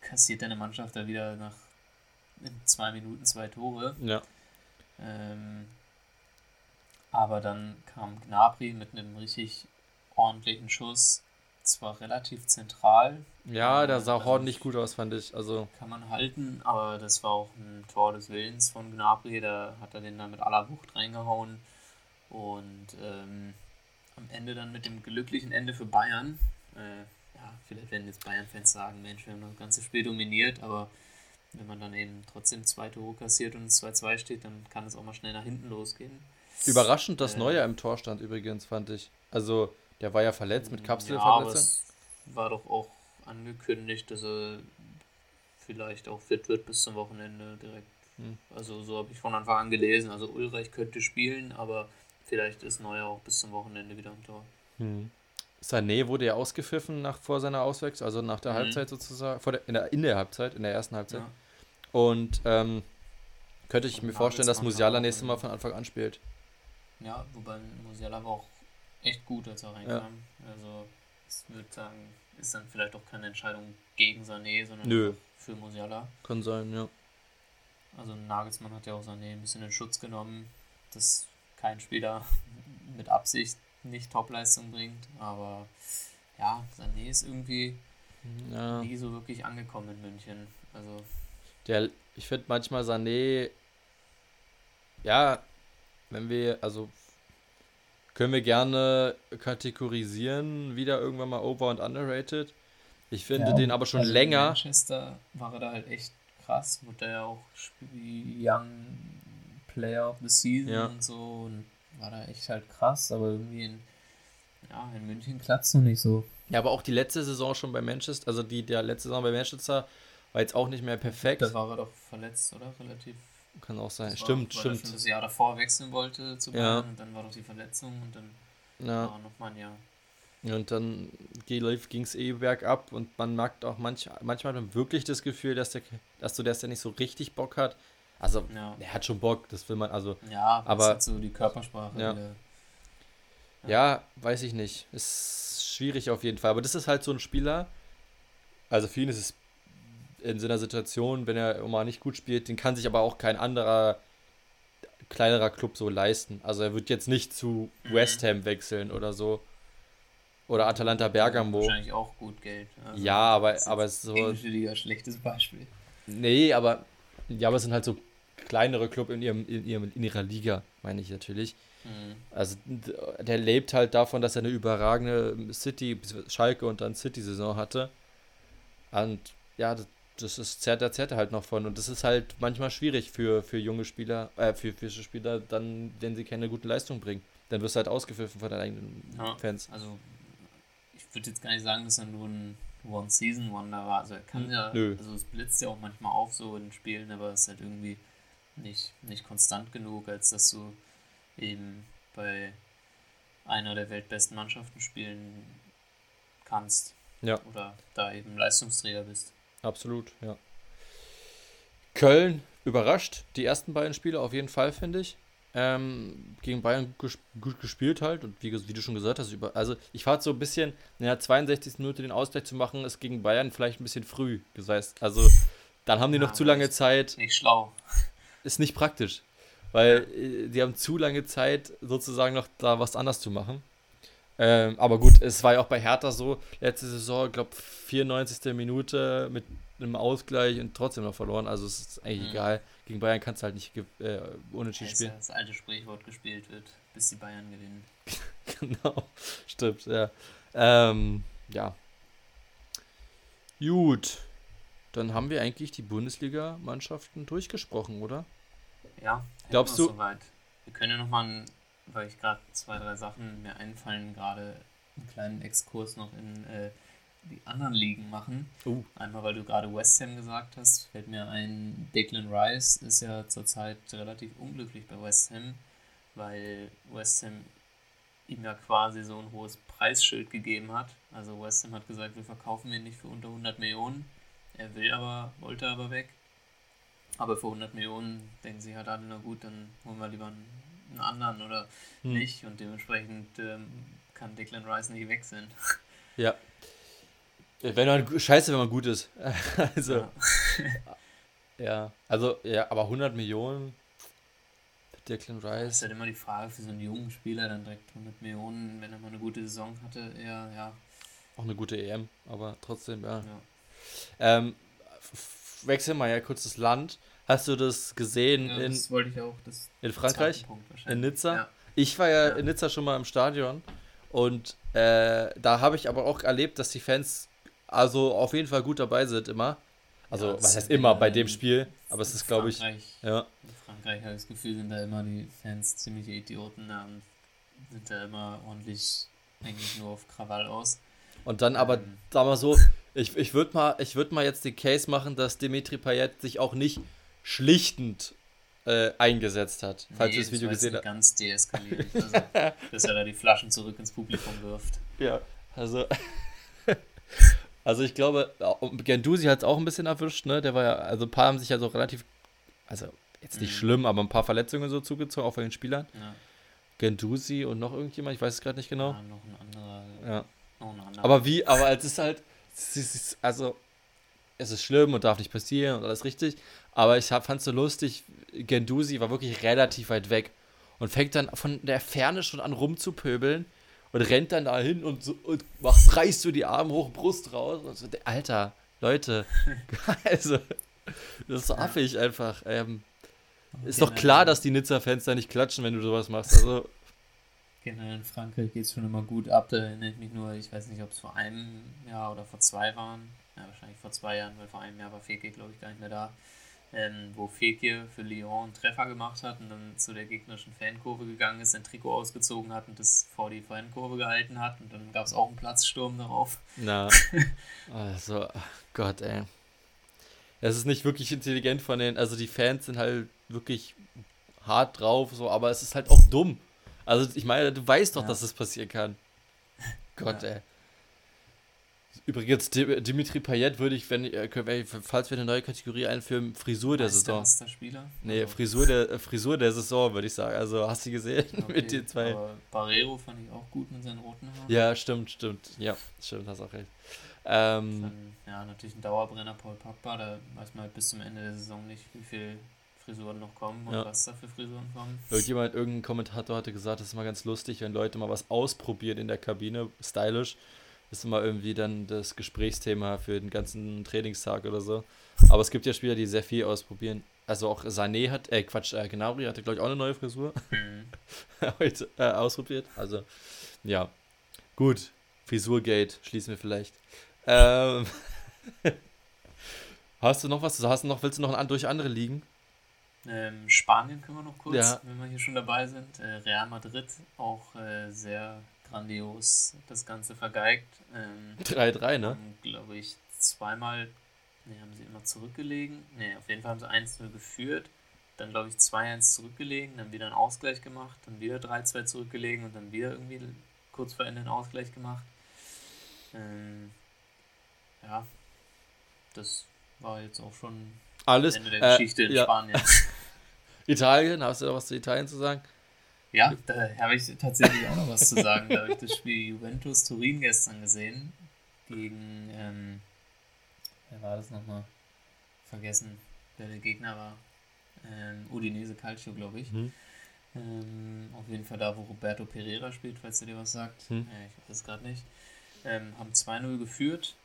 kassiert deine Mannschaft da wieder nach in zwei Minuten zwei Tore. Ja, Ähm, aber dann kam Gnabry mit einem richtig ordentlichen Schuss, zwar relativ zentral, ja, der sah Also ordentlich ich- gut aus, fand ich. Also, kann man halten, aber das war auch ein Tor des Willens von Gnabry, da hat er den dann mit aller Wucht reingehauen und ähm, am Ende dann mit dem glücklichen Ende für Bayern, äh, ja, vielleicht werden jetzt Bayern-Fans sagen, Mensch, wir haben das ganze Spiel dominiert, aber wenn man dann eben trotzdem zwei Tore kassiert und es 2-2 steht, dann kann es auch mal schnell nach hinten losgehen. überraschend, dass Äh, Neuer im Tor stand übrigens, fand ich. Also, der war ja verletzt mit Ja, Kapselverletzung. es war doch auch angekündigt, dass er vielleicht auch fit wird bis zum Wochenende direkt. Hm. Also so habe ich von Anfang an gelesen. Also Ulreich könnte spielen, aber vielleicht ist Neuer auch bis zum Wochenende wieder am Tor. Hm. Sané wurde ja ausgepfiffen nach, vor seiner Auswechslung, also nach der Mhm. Halbzeit sozusagen, vor der, in, der, in der Halbzeit, in der ersten Halbzeit. Ja. Und ähm, könnte ich Und mir vorstellen, dass Musiala nächstes Mal äh, von Anfang an spielt. ja, wobei Musiala war auch echt gut, als er reinkam. Also ich würde sagen, ist dann vielleicht auch keine Entscheidung gegen Sané, sondern Nö. für Musiala. Kann sein, ja. Also Nagelsmann hat ja auch Sané ein bisschen in Schutz genommen, dass kein Spieler mit Absicht nicht Topleistung bringt. Aber ja, Sané ist irgendwie ja. nie so wirklich angekommen in München. Also Der, ich finde manchmal Sané, ja, wenn wir, also können wir gerne kategorisieren, wieder irgendwann mal over und underrated. Ich finde ja, den aber schon also in länger. Manchester war er da halt echt krass. Wurde er ja auch Young Player of the Season Ja. und so. Und war da echt halt krass. Aber irgendwie in, ja, in München klappt es noch nicht so. Ja, aber auch die letzte Saison schon bei Manchester, also die der letzte Saison bei Manchester war jetzt auch nicht mehr perfekt. Da war er doch verletzt, oder? Relativ Kann auch sein. Das war stimmt, weil er stimmt. das Jahr davor wechseln wollte zu Ja. Bayern und dann war doch die Verletzung und dann Ja. war noch mal ein Jahr. Und dann ging es eh bergab und man merkt auch manch, manchmal dann wirklich das Gefühl, dass, der, dass du der nicht so richtig Bock hat. Also, ja. er hat schon Bock, das will man, also. Ja, aber halt so die Körpersprache. Ja. ja. ja, weiß ich nicht. Ist schwierig auf jeden Fall. Aber das ist halt so ein Spieler. Also, für ihn ist es in so einer Situation, wenn er mal nicht gut spielt, den kann sich aber auch kein anderer kleinerer Club so leisten. Also, er wird jetzt nicht zu mhm. West Ham wechseln oder so. Oder Atalanta Bergamo. Wahrscheinlich auch gut Geld. Also ja, aber, aber es ist so. Englische Liga, schlechtes Beispiel. Nee, aber. Ja, aber es sind halt so kleinere Club in, ihrem, in, ihrem, in ihrer Liga, meine ich natürlich. Mhm. Also der lebt halt davon, dass er eine überragende City, Schalke und dann City-Saison hatte. Und ja, das, das ist, zerrt, da zerrt er halt noch von. Und das ist halt manchmal schwierig für, für junge Spieler, äh, für, für Spieler, dann, wenn sie keine gute Leistung bringen. Dann wirst du halt ausgepfiffen von deinen eigenen ja, Fans. Also ich würde jetzt gar nicht sagen, dass er nur ein One-Season-Wonder war. Also er kann hm, ja, Nö. also es blitzt ja auch manchmal auf so in Spielen, aber es ist halt irgendwie nicht, nicht konstant genug, als dass du eben bei einer der weltbesten Mannschaften spielen kannst. Ja. Oder da eben Leistungsträger bist. Absolut, ja. Köln überrascht, die ersten beiden Spiele auf jeden Fall, finde ich. Ähm, gegen Bayern ges gut gespielt halt und wie, wie, du schon gesagt hast, über, also ich war so ein bisschen in der 62. Minute den Ausgleich zu machen, ist gegen Bayern vielleicht ein bisschen früh. Das heißt, also dann haben die ja, noch zu lange Zeit. Nicht schlau. Ist nicht praktisch, weil ja. die haben zu lange Zeit sozusagen noch da was anders zu machen. Ähm, aber gut, es war ja auch bei Hertha so, letzte Saison, ich glaube 94. Minute mit einem Ausgleich und trotzdem noch verloren, also es ist eigentlich mhm. egal gegen Bayern kannst du halt nicht äh, unentschieden spielen. Ja das alte Sprichwort gespielt wird, bis die Bayern gewinnen. [laughs] genau, stimmt, ja. Ähm, ja. Gut, dann haben wir eigentlich die Bundesliga-Mannschaften durchgesprochen, oder? Ja, glaubst du? Soweit. Wir können ja nochmal, weil ich gerade zwei, drei Sachen mir einfallen, gerade einen kleinen Exkurs noch in äh, die anderen Ligen machen. Uh. Einmal, weil du gerade West Ham gesagt hast, fällt mir ein, Declan Rice ist ja zurzeit relativ unglücklich bei West Ham, weil West Ham ihm ja quasi so ein hohes Preisschild gegeben hat. Also West Ham hat gesagt, wir verkaufen ihn nicht für unter 100 Millionen. Er will aber, wollte aber weg. Aber für 100 Millionen denken sie halt alle, na gut, dann holen wir lieber einen, anderen oder hm. nicht. Und dementsprechend ähm, kann Declan Rice nicht wechseln. [laughs] Ja, wenn man, scheiße, wenn man gut ist. [laughs] also. Ja. [laughs] ja. also, ja, aber 100 Millionen. Declan Rice. Das ist halt immer die Frage für so einen jungen Spieler, dann direkt 100 Millionen, wenn er mal eine gute Saison hatte, eher, ja. Auch eine gute EM, aber trotzdem, ja. ja. Ähm, wechseln wir ja kurz das Land. Hast du das gesehen ja, in, das wollte ich auch, das in Frankreich? In Nizza? Ja. Ich war ja, ja, in Nizza schon mal im Stadion und äh, da habe ich aber auch erlebt, dass die Fans also auf jeden Fall gut dabei sind immer. Also, ja, was heißt immer bei dem Spiel? Aber es ist, glaube ich. Ja. In Frankreich habe ich das Gefühl, sind da immer die Fans ziemliche Idioten und sind da immer ordentlich eigentlich nur auf Krawall aus. Und dann aber, ähm, sag mal so, ich, ich würde mal, würd mal jetzt den Case machen, dass Dimitri Payet sich auch nicht schlichtend äh, eingesetzt hat, falls nee, du das Video gesehen hast. ganz deeskaliert. Also, [laughs] dass er da die Flaschen zurück ins Publikum wirft. Ja, also. [laughs] Also ich glaube, Gendusi hat es auch ein bisschen erwischt, ne? Der war ja, also ein paar haben sich ja so relativ, also jetzt nicht mhm. schlimm, aber ein paar Verletzungen so zugezogen, auch von den Spielern. Ja. Gendusi und noch irgendjemand, ich weiß es gerade nicht genau. Ja, noch ein anderer. Ja. Noch ein anderer. Aber wie, aber es ist halt, es ist, also es ist schlimm und darf nicht passieren und alles richtig. Aber ich fand es so lustig, Gendusi war wirklich relativ weit weg und fängt dann von der Ferne schon an rumzupöbeln und rennt dann da hin und, so, und macht, reißt du die Arme hoch, Brust raus. Und so, Alter, Leute, [laughs] also, das ist so affig einfach. Ähm, ist doch klar, dass die Nizza-Fans da nicht klatschen, wenn du sowas machst. Also. Generell in Frankreich geht es schon immer gut ab. Da erinnert mich nur, ich weiß nicht, ob es vor einem Jahr oder vor zwei waren. Ja, wahrscheinlich vor zwei Jahren, weil vor einem Jahr war Feke, glaube ich, gar nicht mehr da ähm, wo Fekir für Lyon einen Treffer gemacht hat und dann zu der gegnerischen Fankurve gegangen ist, sein Trikot ausgezogen hat und das vor die Fankurve gehalten hat und dann gab es auch einen Platzsturm darauf. Na, [laughs] also, Gott, ey. Es ist nicht wirklich intelligent von den, also die Fans sind halt wirklich hart drauf, so, aber es ist halt auch dumm. Also ich meine, du weißt doch, ja. dass es das passieren kann. [laughs] Gott, ja. ey. Übrigens, Dimitri Payet würde ich, wenn, äh, falls wir eine neue Kategorie einführen, Frisur der Saison. Der Spieler? Nee, also. Frisur, der, äh, Frisur der Saison, würde ich sagen. Also, hast du gesehen? [laughs] Okay, mit den zwei. Aber Barrero fand ich auch gut mit seinen roten Haaren. Ja, stimmt, stimmt. Ja, stimmt, hast auch recht. Ähm, Dann, ja, natürlich ein Dauerbrenner, Paul Pogba. Da weiß man halt bis zum Ende der Saison nicht, wie viel Frisuren noch kommen und ja. was da für Frisuren kommen. Irgendjemand, irgendein Kommentator hatte gesagt, das ist mal ganz lustig, wenn Leute mal was ausprobieren in der Kabine, stylisch ist immer irgendwie dann das Gesprächsthema für den ganzen Trainingstag oder so. Aber es gibt ja Spieler, die sehr viel ausprobieren. Also auch Sané hat, äh Quatsch, äh, Gnabry hatte glaube ich auch eine neue Frisur mhm. [laughs] heute äh, ausprobiert. Also ja, gut, Frisurgate schließen wir vielleicht. Ähm, [laughs] hast du noch was? Hast du noch, willst du noch ein, durch andere liegen? Ähm, Spanien können wir noch kurz, ja. wenn wir hier schon dabei sind. Äh, Real Madrid auch äh, sehr grandios das Ganze vergeigt. 3-3, ähm, ne? Glaube ich, zweimal, ne, haben sie immer zurückgelegen. Ne, auf jeden Fall haben sie 1-0 geführt. Dann, glaube ich, 2-1 zurückgelegen, dann wieder einen Ausgleich gemacht, dann wieder 3-2 zurückgelegen und dann wieder irgendwie kurz vor Ende einen Ausgleich gemacht. Ähm, ja, das war jetzt auch schon alles Ende der Geschichte in ja. Spanien. [laughs] Italien, hast du da was zu Italien zu sagen? Ja, da habe ich tatsächlich auch noch was zu sagen. Da habe ich das Spiel Juventus Turin gestern gesehen. Gegen, ähm, wer war das nochmal? Vergessen, wer der Gegner war. Ähm, Udinese Calcio, glaube ich. Mhm. Ähm, auf jeden Fall da, wo Roberto Pereira spielt, falls er dir was sagt. Mhm. Äh, ich weiß es gerade nicht. Ähm, haben 2-0 geführt.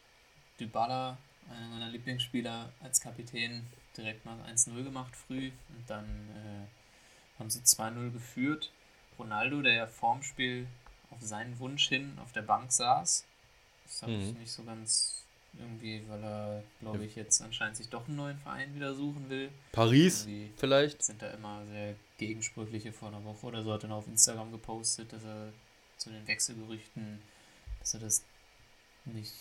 Dybala, einer meiner Lieblingsspieler, als Kapitän direkt mal 1-0 gemacht früh. Und dann äh, haben sie 2-0 geführt. Ronaldo, der ja vorm Spiel auf seinen Wunsch hin auf der Bank saß. Das habe mhm. ich nicht so ganz irgendwie, weil er, glaube ich, jetzt anscheinend sich doch einen neuen Verein wieder suchen will. Paris irgendwie vielleicht? Sind da immer sehr gegensprüchliche vor einer Woche oder so hat er auf Instagram gepostet, dass er zu den Wechselgerüchten, dass er das nicht,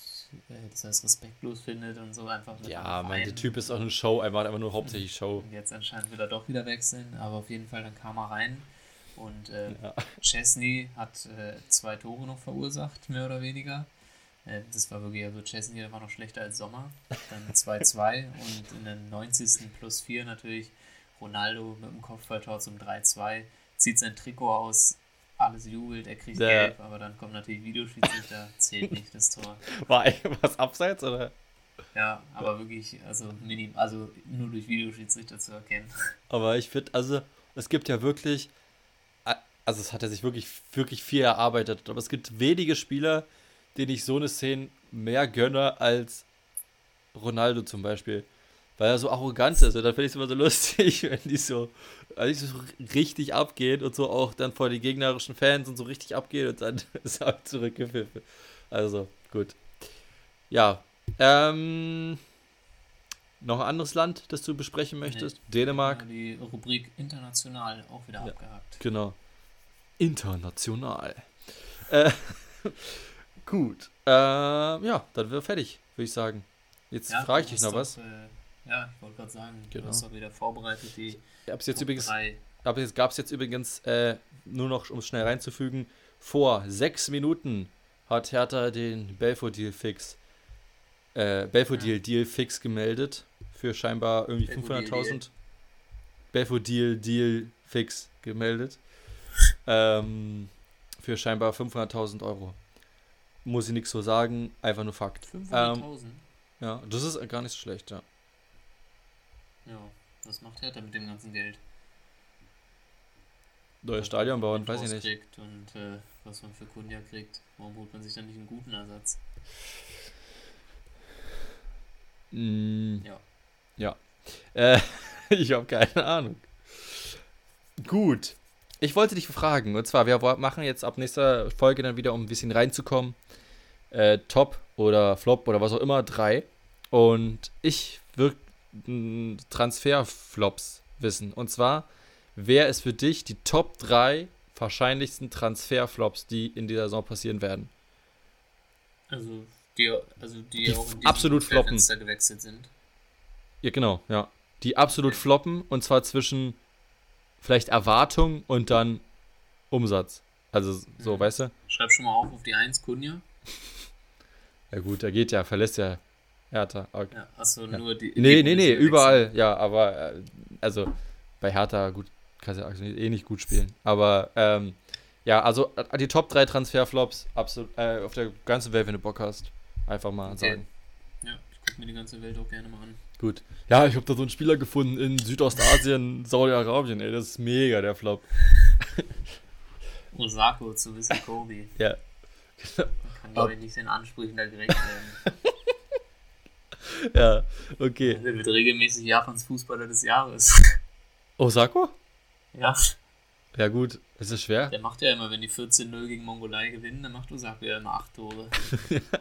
äh, dass er es respektlos findet und so einfach. ja, man, der Typ ist auch eine Show, er macht einfach nur [laughs] hauptsächlich Show. Und jetzt anscheinend will er doch wieder wechseln, aber auf jeden Fall dann kam er rein und äh, ja. Chesney hat äh, zwei Tore noch verursacht, mehr oder weniger. Äh, das war wirklich, also Chesney der war noch schlechter als Sommer. Dann 2-2 [laughs] und in der 90. plus 4 natürlich Ronaldo mit dem Kopfballtor zum 3-2, zieht sein Trikot aus, alles jubelt, er kriegt ja. Gelb, aber dann kommt natürlich Videoschiedsrichter, [laughs] zählt nicht das Tor. War was abseits oder? Ja, aber wirklich, also minim, also nur durch Videoschiedsrichter zu erkennen. Aber ich finde, also es gibt ja wirklich also es hat er sich wirklich, wirklich viel erarbeitet. Aber es gibt wenige Spieler, denen ich so eine Szene mehr gönne als Ronaldo zum Beispiel. Weil er so arrogant ist. Und dann finde ich es immer so lustig, [laughs] wenn die so, also so richtig abgehen und so auch dann vor die gegnerischen Fans und so richtig abgehen und dann [laughs] ist er zurückgepfiffen. Also, gut. Ja. Ähm, noch ein anderes Land, das du besprechen möchtest? Nee, Dänemark. Die Rubrik international auch wieder ja, abgehakt. Genau international. Äh, [laughs] gut. Äh, ja, dann wäre fertig, würde ich sagen. Jetzt ja, frage ich dich noch doch, was. Äh, ja, ich wollte gerade sagen, genau. du hast doch wieder vorbereitet die. Gab's jetzt übrigens, aber es gab es jetzt übrigens äh, nur noch, um es schnell reinzufügen, vor sechs Minuten hat Hertha den Belfodil fix. Äh, Belfodil ja. Deal fix gemeldet für scheinbar irgendwie 500.000. Belfodil Deal fix gemeldet ähm, für scheinbar 500.000 Euro. Muss ich nichts so sagen, einfach nur Fakt. 500.000? Ähm, ja, das ist gar nicht so schlecht, ja. Ja, was macht Hertha mit dem ganzen Geld? Neues Stadion bauen, weiß ich nicht. Und äh, was man für Kunja kriegt. Warum holt man sich dann nicht einen guten Ersatz? Mm, ja. Ja. Äh, [laughs] ich habe keine Ahnung. Gut. Ich wollte dich fragen, und zwar, wir machen jetzt ab nächster Folge dann wieder, um ein bisschen reinzukommen, äh, Top oder Flop oder was auch immer, drei. Und ich würde Transferflops wissen. Und zwar, wer ist für dich die Top 3 wahrscheinlichsten Transferflops, die in dieser Saison passieren werden? Also, die, also die, die auch in absolut floppen. gewechselt sind. Ja, genau, ja. Die absolut floppen und zwar zwischen vielleicht Erwartung und dann Umsatz. Also so, Mhm. weißt du? Schreib schon mal auf auf die 1, Kunja. Ja gut, er geht ja, verlässt ja Hertha. Okay. Ja, achso, Ja. nur die. Nee, die nee, nee, überall, ja, aber äh, also bei Hertha, gut, kannst ja eh nicht gut spielen. Aber ähm, ja, also äh, die Top 3 Transferflops absolut äh, auf der ganzen Welt, wenn du Bock hast. Einfach mal Okay. sagen. Ja, ich gucke mir die ganze Welt auch gerne mal an. Gut. Ja, ich habe da so einen Spieler gefunden in Südostasien, [laughs] Saudi-Arabien, ey, das ist mega der Flop. [laughs] Osako zu wissen Kobe. Ja. Kann, glaube ich, nicht den Ansprüchen da gerecht werden. [laughs] Ja, okay. Der wird regelmäßig Japans Fußballer des Jahres. Osako? ja, Ja gut, es ist schwer, der macht ja immer, wenn die 14-0 gegen Mongolei gewinnen, dann macht Osako ja immer 8 Tore.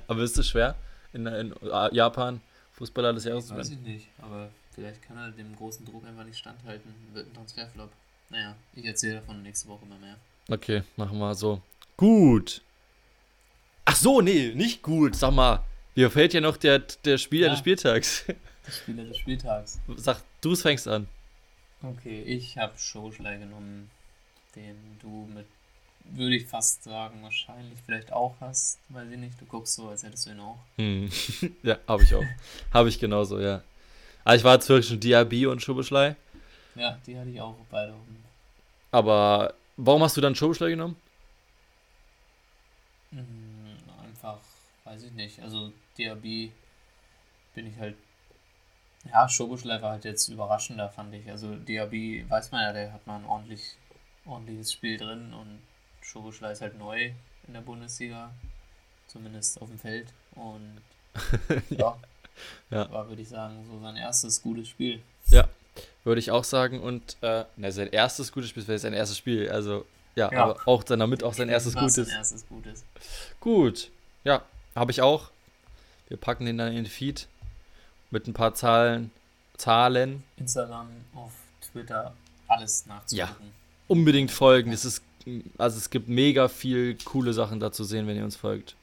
aber ist es schwer in, in äh, Japan Fußballer des Jahres Weiß ich nicht, aber vielleicht kann er dem großen Druck einfach nicht standhalten. Wird ein Transferflop. Naja, ich erzähle davon nächste Woche mal mehr. Okay, machen wir so. Gut. Ach so, nee, nicht gut. Sag mal, mir fällt ja noch der, der Spieler Ja. des Spieltags. Die Spieler des Spieltags. Sag, du fängst an. Okay, ich habe Schoschlei genommen, den du mit, würde ich fast sagen, wahrscheinlich vielleicht auch hast. Weiß ich nicht, du guckst so, als hättest du ihn auch. Hm. [laughs] ja, habe ich auch. habe ich genauso, ja. Aber ich war zwischen Diaby und Schubeschlei. Ja, die hatte ich auch beide Aber warum hast du dann Schubeschlei genommen? Mm, Einfach, weiß ich nicht. Also DRB bin ich halt. Ja, Schoboschlei war halt jetzt überraschender, fand ich. Also DRB weiß man ja, der hat mal ein ordentlich, ordentliches Spiel drin und Schoboschlei ist halt neu in der Bundesliga. Zumindest auf dem Feld. Und [laughs] ja, Ja. war, würde ich sagen, so sein erstes gutes Spiel. Würde ich auch sagen. Und äh, na, sein erstes gutes Spiel wäre sein erstes Spiel. Also, ja, Ja. aber auch dann damit auch sein erstes gutes. Sein erstes gutes. Gut. Ja, habe ich auch. Wir packen den dann in den Feed mit ein paar Zahlen. Zahlen. Instagram, auf Twitter, alles nachzugucken. Unbedingt folgen. Es ist, also es gibt mega viel coole Sachen da zu sehen, wenn ihr uns folgt.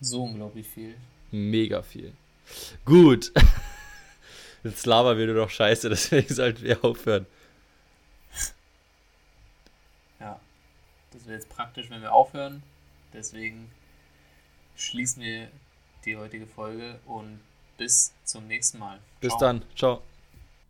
So unglaublich viel. Mega viel. Gut. [laughs] Jetzt laber wir nur noch scheiße, deswegen sollten wir aufhören. Ja, das wäre jetzt praktisch, wenn wir aufhören. Deswegen schließen wir die heutige Folge und bis zum nächsten Mal. Bis Ciao. dann. Ciao.